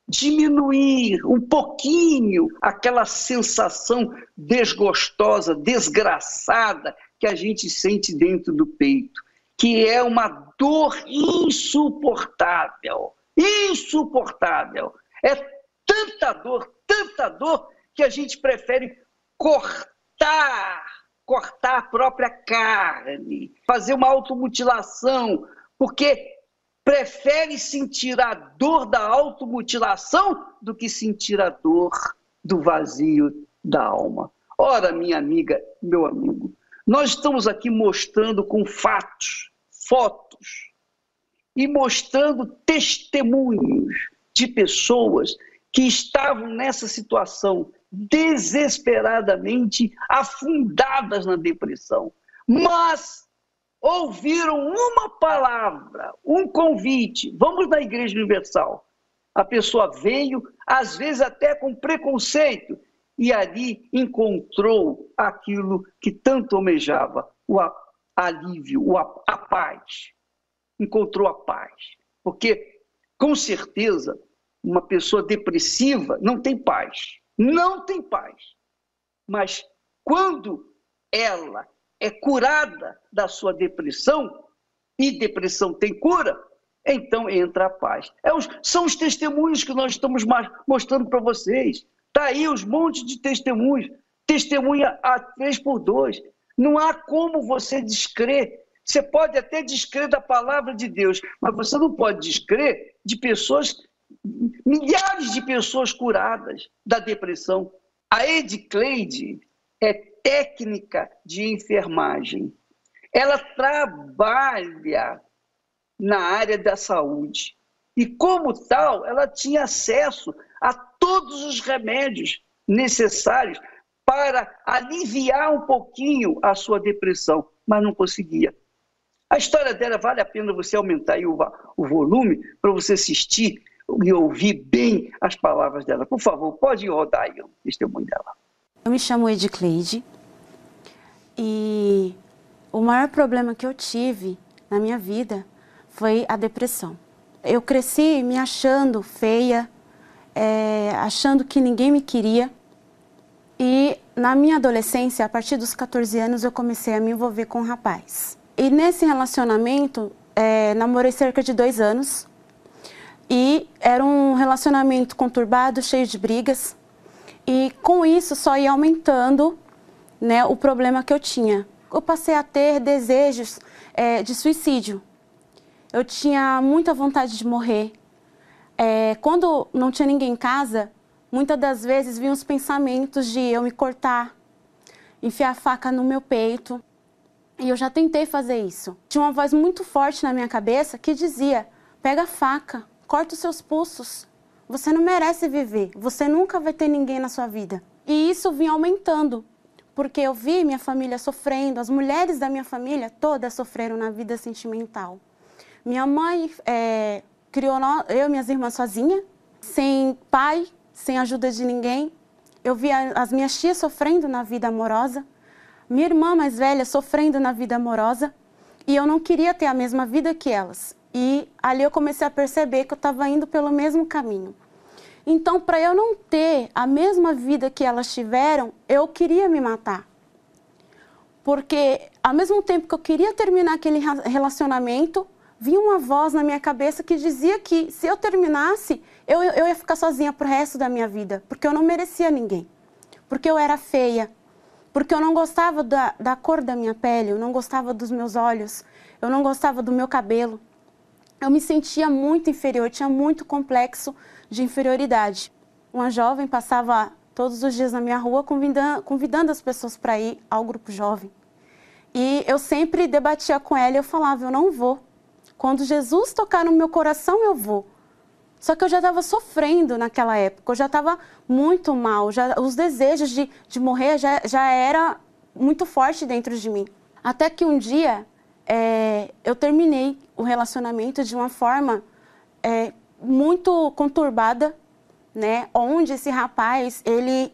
diminuir um pouquinho aquela sensação desgostosa, desgraçada que a gente sente dentro do peito, que é uma dor insuportável. Insuportável. É tanta dor, tanta dor, que a gente prefere cortar, cortar a própria carne, fazer uma automutilação, porque prefere sentir a dor da automutilação do que sentir a dor do vazio da alma. Ora, minha amiga, meu amigo, nós estamos aqui mostrando com fatos, fotos, e mostrando testemunhos de pessoas que estavam nessa situação desesperadamente afundadas na depressão, mas ouviram uma palavra, um convite, vamos na Igreja Universal. A pessoa veio, às vezes até com preconceito, e ali encontrou aquilo que tanto almejava, o alívio, a paz. Encontrou a paz. Porque, com certeza, uma pessoa depressiva não tem paz. Não tem paz. Mas quando ela é curada da sua depressão, e depressão tem cura, então entra a paz. É os, são os testemunhos que nós estamos mostrando para vocês. Está aí os montes de testemunhos. Testemunha a três por dois. Não há como você descrer. Você pode até descrer da palavra de Deus, mas você não pode descrer de pessoas, milhares de pessoas curadas da depressão. A Edcleide é técnica de enfermagem. Ela trabalha na área da saúde. E, como tal, ela tinha acesso a todos os remédios necessários para aliviar um pouquinho a sua depressão, mas não conseguia. A história dela vale a pena você aumentar o, o volume para você assistir e ouvir bem as palavras dela. Por favor, pode rodar aí o testemunho dela. Eu me chamo Edicleide e o maior problema que eu tive na minha vida foi a depressão. Eu cresci me achando feia, é, achando que ninguém me queria. E na minha adolescência, a partir dos 14 anos, eu comecei a me envolver com um rapaz. E nesse relacionamento, é, namorei cerca de dois anos. E era um relacionamento conturbado, cheio de brigas. E com isso só ia aumentando né, o problema que eu tinha. Eu passei a ter desejos é, de suicídio. Eu tinha muita vontade de morrer. É, quando não tinha ninguém em casa, muitas das vezes vinham os pensamentos de eu me cortar, enfiar a faca no meu peito. E eu já tentei fazer isso. Tinha uma voz muito forte na minha cabeça que dizia: pega a faca, corta os seus pulsos. Você não merece viver. Você nunca vai ter ninguém na sua vida. E isso vinha aumentando, porque eu vi minha família sofrendo, as mulheres da minha família todas sofreram na vida sentimental. Minha mãe é, criou eu e minhas irmãs sozinha, sem pai, sem ajuda de ninguém. Eu via as minhas tias sofrendo na vida amorosa, minha irmã mais velha sofrendo na vida amorosa, e eu não queria ter a mesma vida que elas. E ali eu comecei a perceber que eu estava indo pelo mesmo caminho. Então, para eu não ter a mesma vida que elas tiveram, eu queria me matar. Porque, ao mesmo tempo que eu queria terminar aquele relacionamento, vinha uma voz na minha cabeça que dizia que se eu terminasse, eu, eu ia ficar sozinha pro resto da minha vida, porque eu não merecia ninguém. Porque eu era feia, porque eu não gostava da, da cor da minha pele, eu não gostava dos meus olhos, eu não gostava do meu cabelo. Eu me sentia muito inferior, tinha muito complexo de inferioridade. Uma jovem passava todos os dias na minha rua convidando, convidando as pessoas para ir ao grupo jovem. E eu sempre debatia com ela e eu falava: eu não vou. Quando Jesus tocar no meu coração, eu vou. Só que eu já estava sofrendo naquela época, eu já estava muito mal, já, os desejos de, de morrer já, já era muito forte dentro de mim. Até que um dia é, eu terminei o relacionamento de uma forma é, muito conturbada, né? Onde esse rapaz ele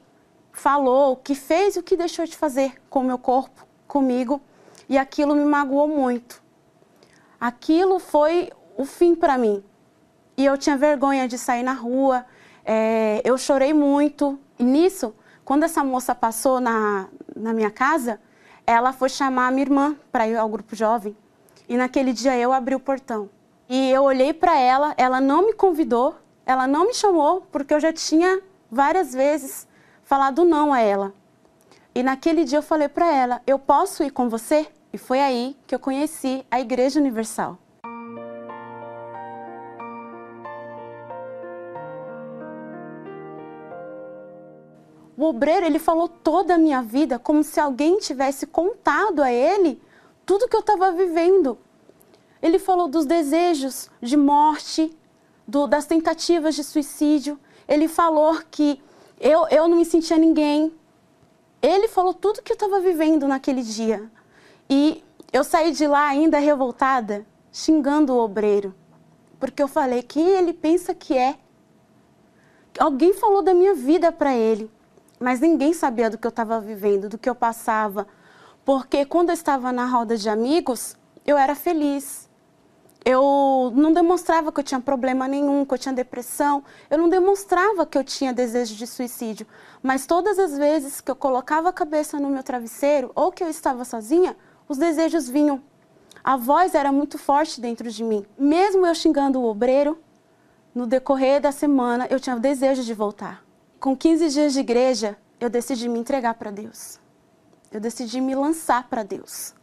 falou que fez o que deixou de fazer com o meu corpo, comigo, e aquilo me magoou muito. Aquilo foi o fim para mim. E eu tinha vergonha de sair na rua, é, eu chorei muito. E nisso, quando essa moça passou na, na minha casa, ela foi chamar a minha irmã para ir ao grupo jovem. E naquele dia eu abri o portão. E eu olhei para ela, ela não me convidou, ela não me chamou, porque eu já tinha várias vezes falado não a ela. E naquele dia eu falei para ela: Eu posso ir com você? E foi aí que eu conheci a Igreja Universal. O obreiro, ele falou toda a minha vida como se alguém tivesse contado a ele tudo que eu estava vivendo. Ele falou dos desejos de morte, do, das tentativas de suicídio. Ele falou que eu, eu não me sentia ninguém. Ele falou tudo que eu estava vivendo naquele dia. E eu saí de lá ainda revoltada, xingando o obreiro. Porque eu falei, quem ele pensa que é? Alguém falou da minha vida para ele, mas ninguém sabia do que eu estava vivendo, do que eu passava. Porque quando eu estava na roda de amigos, eu era feliz eu não demonstrava que eu tinha problema nenhum, que eu tinha depressão, eu não demonstrava que eu tinha desejo de suicídio. Mas todas as vezes que eu colocava a cabeça no meu travesseiro ou que eu estava sozinha, os desejos vinham. A voz era muito forte dentro de mim. Mesmo eu xingando o obreiro, no decorrer da semana eu tinha desejo de voltar. Com 15 dias de igreja, eu decidi me entregar para Deus. Eu decidi me lançar para Deus.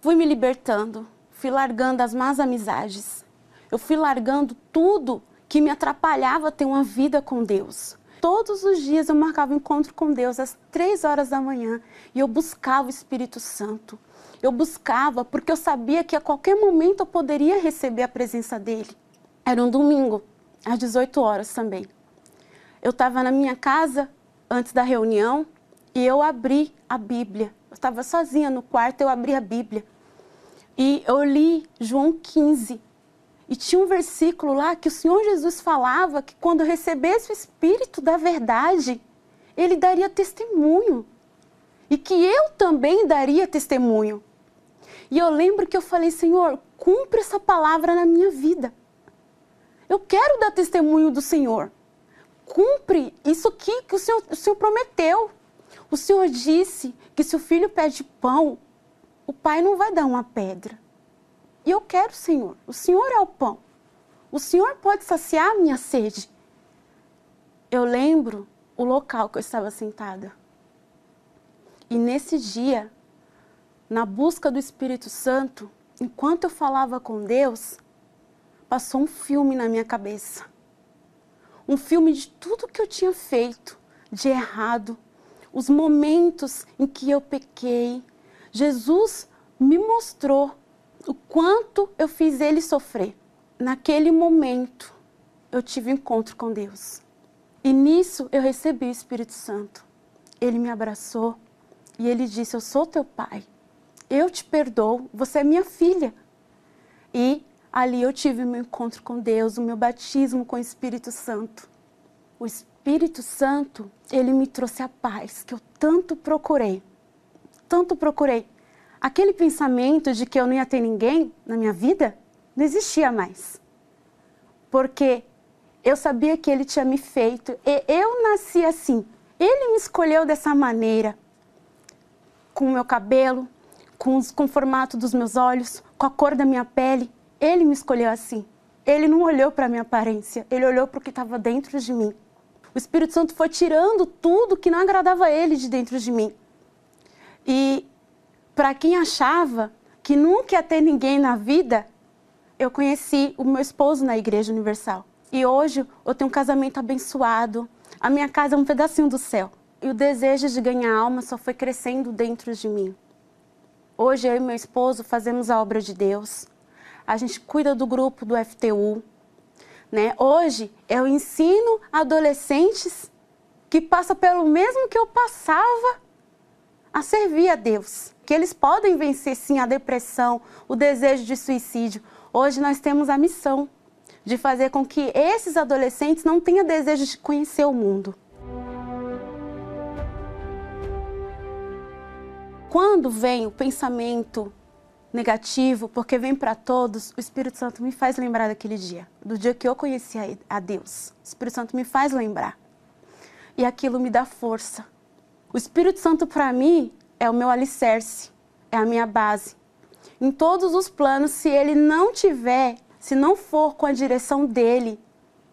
Fui me libertando, fui largando as más amizades. Eu fui largando tudo que me atrapalhava ter uma vida com Deus. Todos os dias eu marcava um encontro com Deus às três horas da manhã e eu buscava o Espírito Santo. Eu buscava porque eu sabia que a qualquer momento eu poderia receber a presença dele. Era um domingo, às 18 horas também. Eu estava na minha casa antes da reunião e eu abri a Bíblia. Eu estava sozinha no quarto, eu abri a Bíblia. E eu li João 15, e tinha um versículo lá que o Senhor Jesus falava que quando recebesse o Espírito da verdade, ele daria testemunho. E que eu também daria testemunho. E eu lembro que eu falei, Senhor, cumpre essa palavra na minha vida. Eu quero dar testemunho do Senhor. Cumpre isso aqui que o Senhor, o Senhor prometeu. O Senhor disse que se o filho pede pão, o pai não vai dar uma pedra. E eu quero, Senhor. O Senhor é o pão. O Senhor pode saciar a minha sede. Eu lembro o local que eu estava sentada. E nesse dia, na busca do Espírito Santo, enquanto eu falava com Deus, passou um filme na minha cabeça. Um filme de tudo que eu tinha feito de errado, os momentos em que eu pequei. Jesus me mostrou o quanto eu fiz ele sofrer. Naquele momento, eu tive encontro com Deus. E nisso eu recebi o Espírito Santo. Ele me abraçou e ele disse: Eu sou teu pai. Eu te perdoo, você é minha filha. E ali eu tive meu encontro com Deus, o meu batismo com o Espírito Santo. O Espírito Santo, ele me trouxe a paz que eu tanto procurei. Tanto procurei aquele pensamento de que eu não ia ter ninguém na minha vida não existia mais. Porque eu sabia que ele tinha me feito e eu nasci assim. Ele me escolheu dessa maneira, com o meu cabelo, com, os, com o formato dos meus olhos, com a cor da minha pele. Ele me escolheu assim. Ele não olhou para minha aparência, ele olhou para o que estava dentro de mim. O Espírito Santo foi tirando tudo que não agradava a ele de dentro de mim. E para quem achava que nunca ia ter ninguém na vida, eu conheci o meu esposo na Igreja Universal. E hoje eu tenho um casamento abençoado. A minha casa é um pedacinho do céu. E o desejo de ganhar alma só foi crescendo dentro de mim. Hoje eu e meu esposo fazemos a obra de Deus. A gente cuida do grupo do FTU. Né? Hoje eu ensino adolescentes que passam pelo mesmo que eu passava a servir a Deus que eles podem vencer sim a depressão, o desejo de suicídio. Hoje nós temos a missão de fazer com que esses adolescentes não tenham desejo de conhecer o mundo. Quando vem o pensamento negativo, porque vem para todos, o Espírito Santo me faz lembrar daquele dia, do dia que eu conheci a Deus. O Espírito Santo me faz lembrar. E aquilo me dá força. O Espírito Santo para mim é o meu alicerce, é a minha base. Em todos os planos, se ele não tiver, se não for com a direção dele,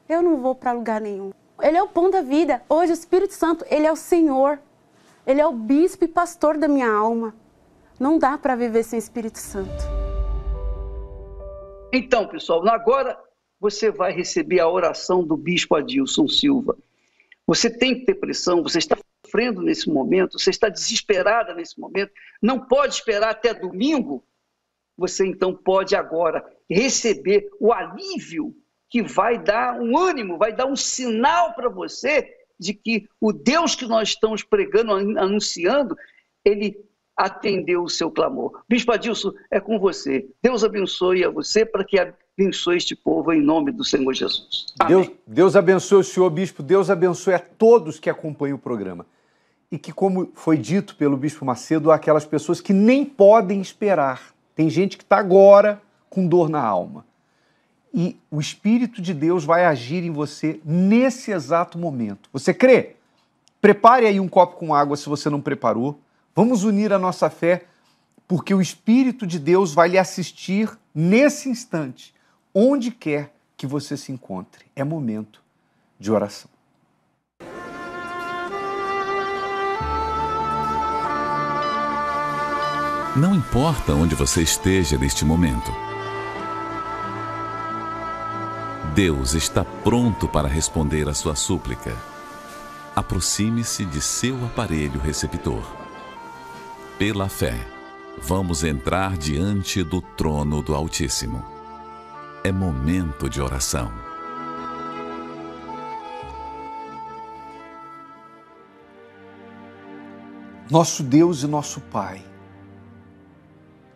eu não vou para lugar nenhum. Ele é o pão da vida. Hoje o Espírito Santo, ele é o Senhor. Ele é o bispo e pastor da minha alma. Não dá para viver sem Espírito Santo. Então, pessoal, agora você vai receber a oração do bispo Adilson Silva. Você tem depressão, você está sofrendo nesse momento, você está desesperada nesse momento, não pode esperar até domingo, você então pode agora receber o alívio que vai dar um ânimo, vai dar um sinal para você de que o Deus que nós estamos pregando, anunciando, ele atendeu o seu clamor. Bispo Adilson, é com você. Deus abençoe a você para que abençoe este povo em nome do Senhor Jesus. Deus, Deus abençoe o senhor, bispo. Deus abençoe a todos que acompanham o programa e que, como foi dito pelo Bispo Macedo, há aquelas pessoas que nem podem esperar. Tem gente que está agora com dor na alma. E o Espírito de Deus vai agir em você nesse exato momento. Você crê? Prepare aí um copo com água se você não preparou. Vamos unir a nossa fé, porque o Espírito de Deus vai lhe assistir nesse instante, onde quer que você se encontre. É momento de oração. Não importa onde você esteja neste momento, Deus está pronto para responder a sua súplica. Aproxime-se de seu aparelho receptor. Pela fé, vamos entrar diante do trono do Altíssimo. É momento de oração. Nosso Deus e nosso Pai,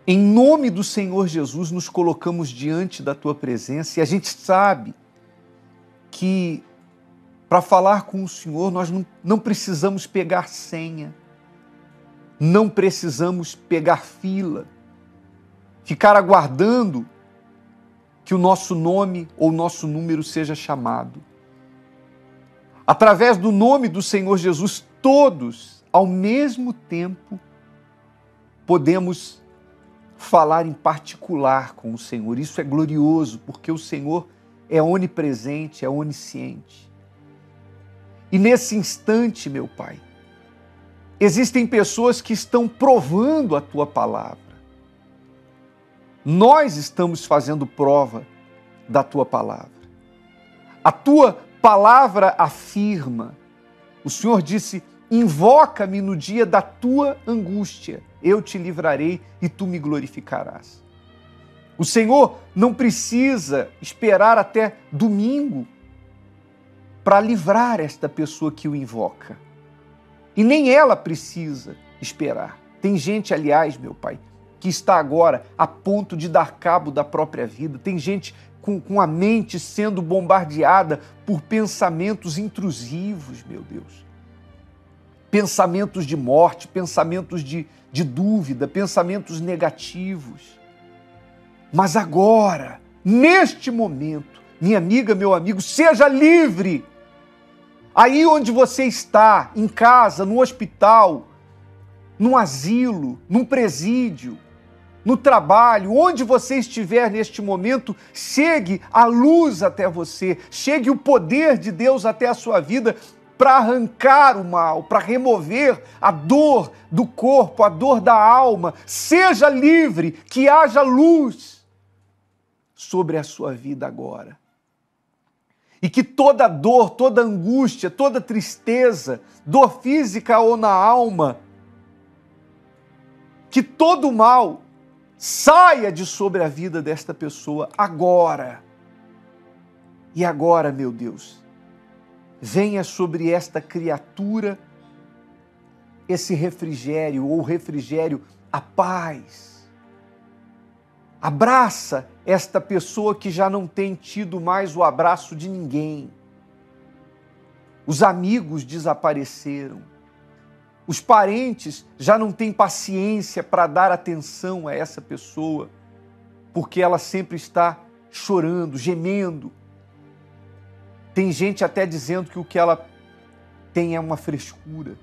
em nome do Senhor Jesus, nos colocamos diante da tua presença e a gente sabe que para falar com o Senhor nós não, não precisamos pegar senha, não precisamos pegar fila, ficar aguardando que o nosso nome ou nosso número seja chamado. Através do nome do Senhor Jesus, todos, ao mesmo tempo, podemos falar em particular com o Senhor. Isso é glorioso, porque o Senhor é onipresente, é onisciente. E nesse instante, meu Pai, existem pessoas que estão provando a tua palavra. Nós estamos fazendo prova da tua palavra. A tua palavra afirma. O Senhor disse: Invoca-me no dia da tua angústia eu te livrarei e tu me glorificarás. O Senhor não precisa esperar até domingo para livrar esta pessoa que o invoca. E nem ela precisa esperar. Tem gente, aliás, meu Pai, que está agora a ponto de dar cabo da própria vida. Tem gente com, com a mente sendo bombardeada por pensamentos intrusivos, meu Deus. Pensamentos de morte, pensamentos de, de dúvida, pensamentos negativos. Mas agora, neste momento, minha amiga, meu amigo, seja livre. Aí onde você está, em casa, no hospital, num asilo, num presídio, no trabalho, onde você estiver neste momento, chegue a luz até você, chegue o poder de Deus até a sua vida para arrancar o mal, para remover a dor do corpo, a dor da alma. Seja livre, que haja luz sobre a sua vida agora. E que toda dor, toda angústia, toda tristeza, dor física ou na alma, que todo mal saia de sobre a vida desta pessoa agora. E agora, meu Deus, venha sobre esta criatura esse refrigério ou refrigério, a paz. Abraça esta pessoa que já não tem tido mais o abraço de ninguém. Os amigos desapareceram. Os parentes já não têm paciência para dar atenção a essa pessoa, porque ela sempre está chorando, gemendo, tem gente até dizendo que o que ela tem é uma frescura.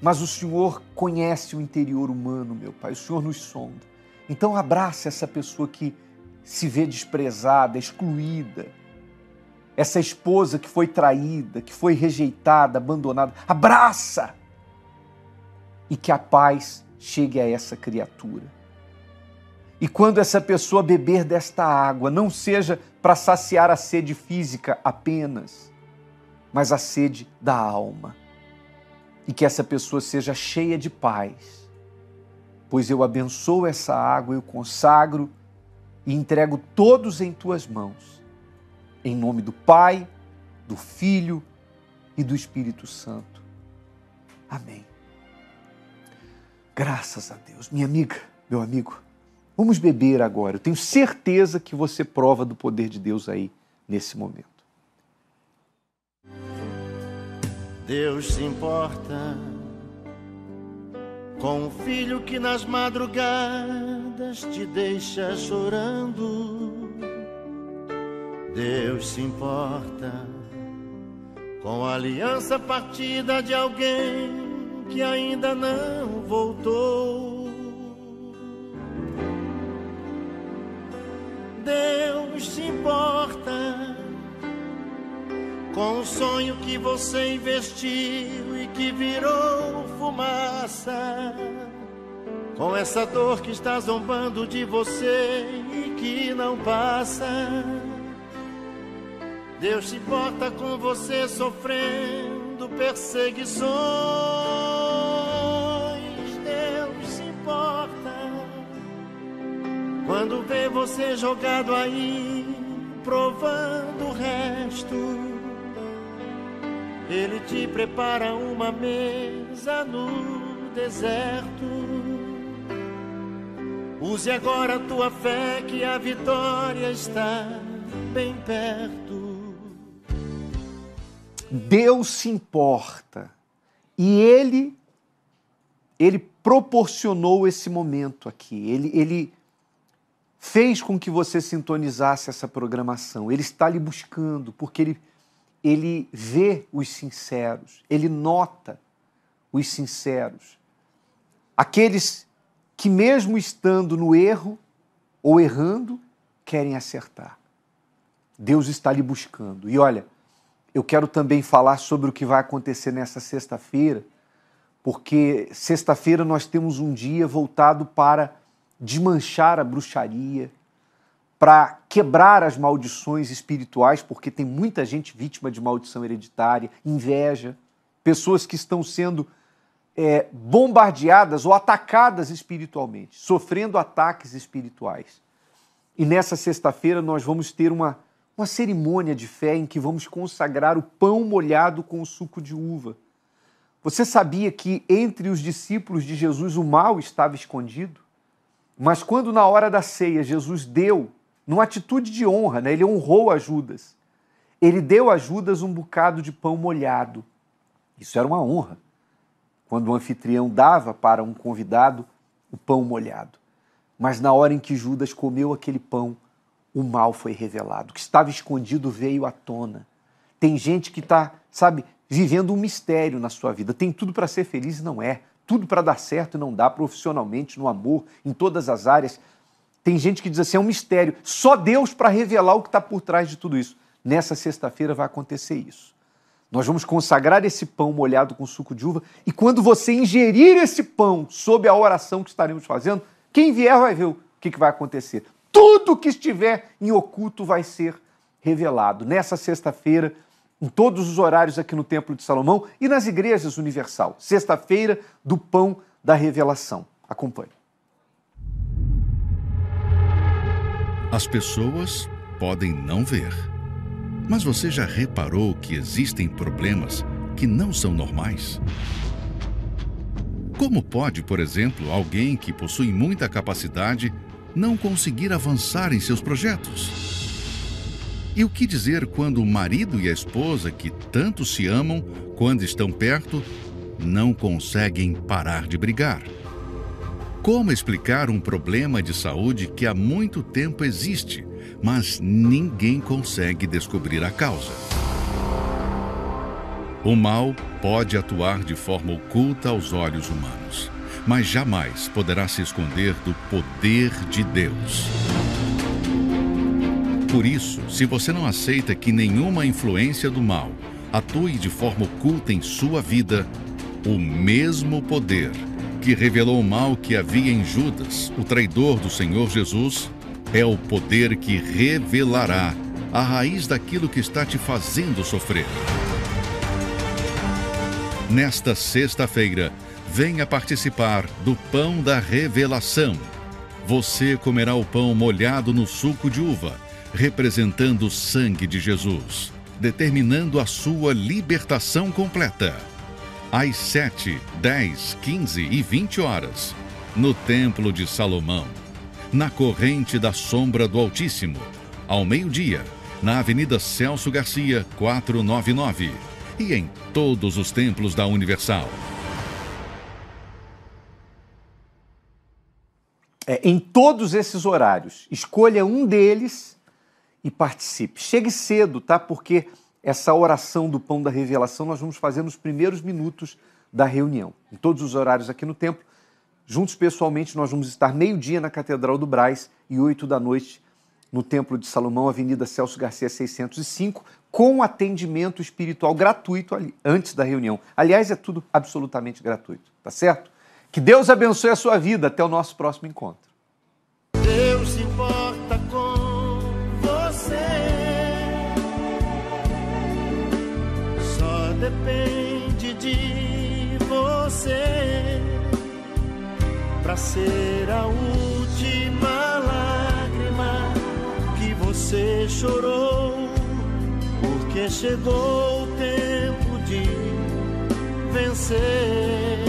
Mas o Senhor conhece o interior humano, meu Pai. O Senhor nos sonda. Então abraça essa pessoa que se vê desprezada, excluída. Essa esposa que foi traída, que foi rejeitada, abandonada. Abraça! E que a paz chegue a essa criatura. E quando essa pessoa beber desta água, não seja para saciar a sede física apenas, mas a sede da alma. E que essa pessoa seja cheia de paz, pois eu abençoo essa água, eu consagro e entrego todos em tuas mãos, em nome do Pai, do Filho e do Espírito Santo. Amém. Graças a Deus. Minha amiga, meu amigo, Vamos beber agora. Eu tenho certeza que você prova do poder de Deus aí nesse momento. Deus se importa com o filho que nas madrugadas te deixa chorando. Deus se importa com a aliança partida de alguém que ainda não voltou. Deus se importa com o sonho que você investiu e que virou fumaça. com essa dor que está zombando de você e que não passa. Deus se importa com você sofrendo perseguições. Deus se importa quando vê você jogado aí, provando o resto. Ele te prepara uma mesa no deserto. Use agora a tua fé que a vitória está bem perto. Deus se importa e ele ele proporcionou esse momento aqui. Ele, ele fez com que você sintonizasse essa programação. Ele está lhe buscando porque ele ele vê os sinceros, ele nota os sinceros. Aqueles que, mesmo estando no erro ou errando, querem acertar. Deus está lhe buscando. E olha, eu quero também falar sobre o que vai acontecer nessa sexta-feira, porque sexta-feira nós temos um dia voltado para desmanchar a bruxaria, para quebrar as maldições espirituais, porque tem muita gente vítima de maldição hereditária, inveja, pessoas que estão sendo é, bombardeadas ou atacadas espiritualmente, sofrendo ataques espirituais. E nessa sexta-feira nós vamos ter uma, uma cerimônia de fé em que vamos consagrar o pão molhado com o suco de uva. Você sabia que entre os discípulos de Jesus o mal estava escondido? Mas quando na hora da ceia Jesus deu, numa atitude de honra, né, ele honrou a Judas, ele deu a Judas um bocado de pão molhado. Isso era uma honra quando o anfitrião dava para um convidado o pão molhado. Mas na hora em que Judas comeu aquele pão, o mal foi revelado. O que estava escondido veio à tona. Tem gente que está, sabe, vivendo um mistério na sua vida. Tem tudo para ser feliz e não é. Tudo para dar certo e não dá, profissionalmente, no amor, em todas as áreas. Tem gente que diz assim: é um mistério. Só Deus para revelar o que está por trás de tudo isso. Nessa sexta-feira vai acontecer isso. Nós vamos consagrar esse pão molhado com suco de uva e quando você ingerir esse pão sob a oração que estaremos fazendo, quem vier vai ver o que, que vai acontecer. Tudo que estiver em oculto vai ser revelado. Nessa sexta-feira, em todos os horários aqui no Templo de Salomão e nas igrejas universal. Sexta-feira do pão da revelação. Acompanhe. As pessoas podem não ver mas você já reparou que existem problemas que não são normais? Como pode, por exemplo, alguém que possui muita capacidade não conseguir avançar em seus projetos? E o que dizer quando o marido e a esposa, que tanto se amam, quando estão perto, não conseguem parar de brigar? Como explicar um problema de saúde que há muito tempo existe? mas ninguém consegue descobrir a causa. O mal pode atuar de forma oculta aos olhos humanos, mas jamais poderá se esconder do poder de Deus. Por isso, se você não aceita que nenhuma influência do mal atue de forma oculta em sua vida, o mesmo poder que revelou o mal que havia em Judas, o traidor do Senhor Jesus, é o poder que revelará a raiz daquilo que está te fazendo sofrer. Nesta sexta-feira, venha participar do Pão da Revelação. Você comerá o pão molhado no suco de uva, representando o sangue de Jesus, determinando a sua libertação completa. Às 7, 10, 15 e 20 horas, no Templo de Salomão na corrente da sombra do Altíssimo, ao meio-dia, na Avenida Celso Garcia, 499, e em todos os templos da Universal. É, em todos esses horários, escolha um deles e participe. Chegue cedo, tá? Porque essa oração do pão da revelação nós vamos fazer nos primeiros minutos da reunião. Em todos os horários aqui no templo, Juntos pessoalmente, nós vamos estar meio-dia na Catedral do Braz e oito da noite no Templo de Salomão, Avenida Celso Garcia 605, com atendimento espiritual gratuito ali, antes da reunião. Aliás, é tudo absolutamente gratuito, tá certo? Que Deus abençoe a sua vida. Até o nosso próximo encontro. Deus você para ser a última lágrima que você chorou, porque chegou o tempo de vencer.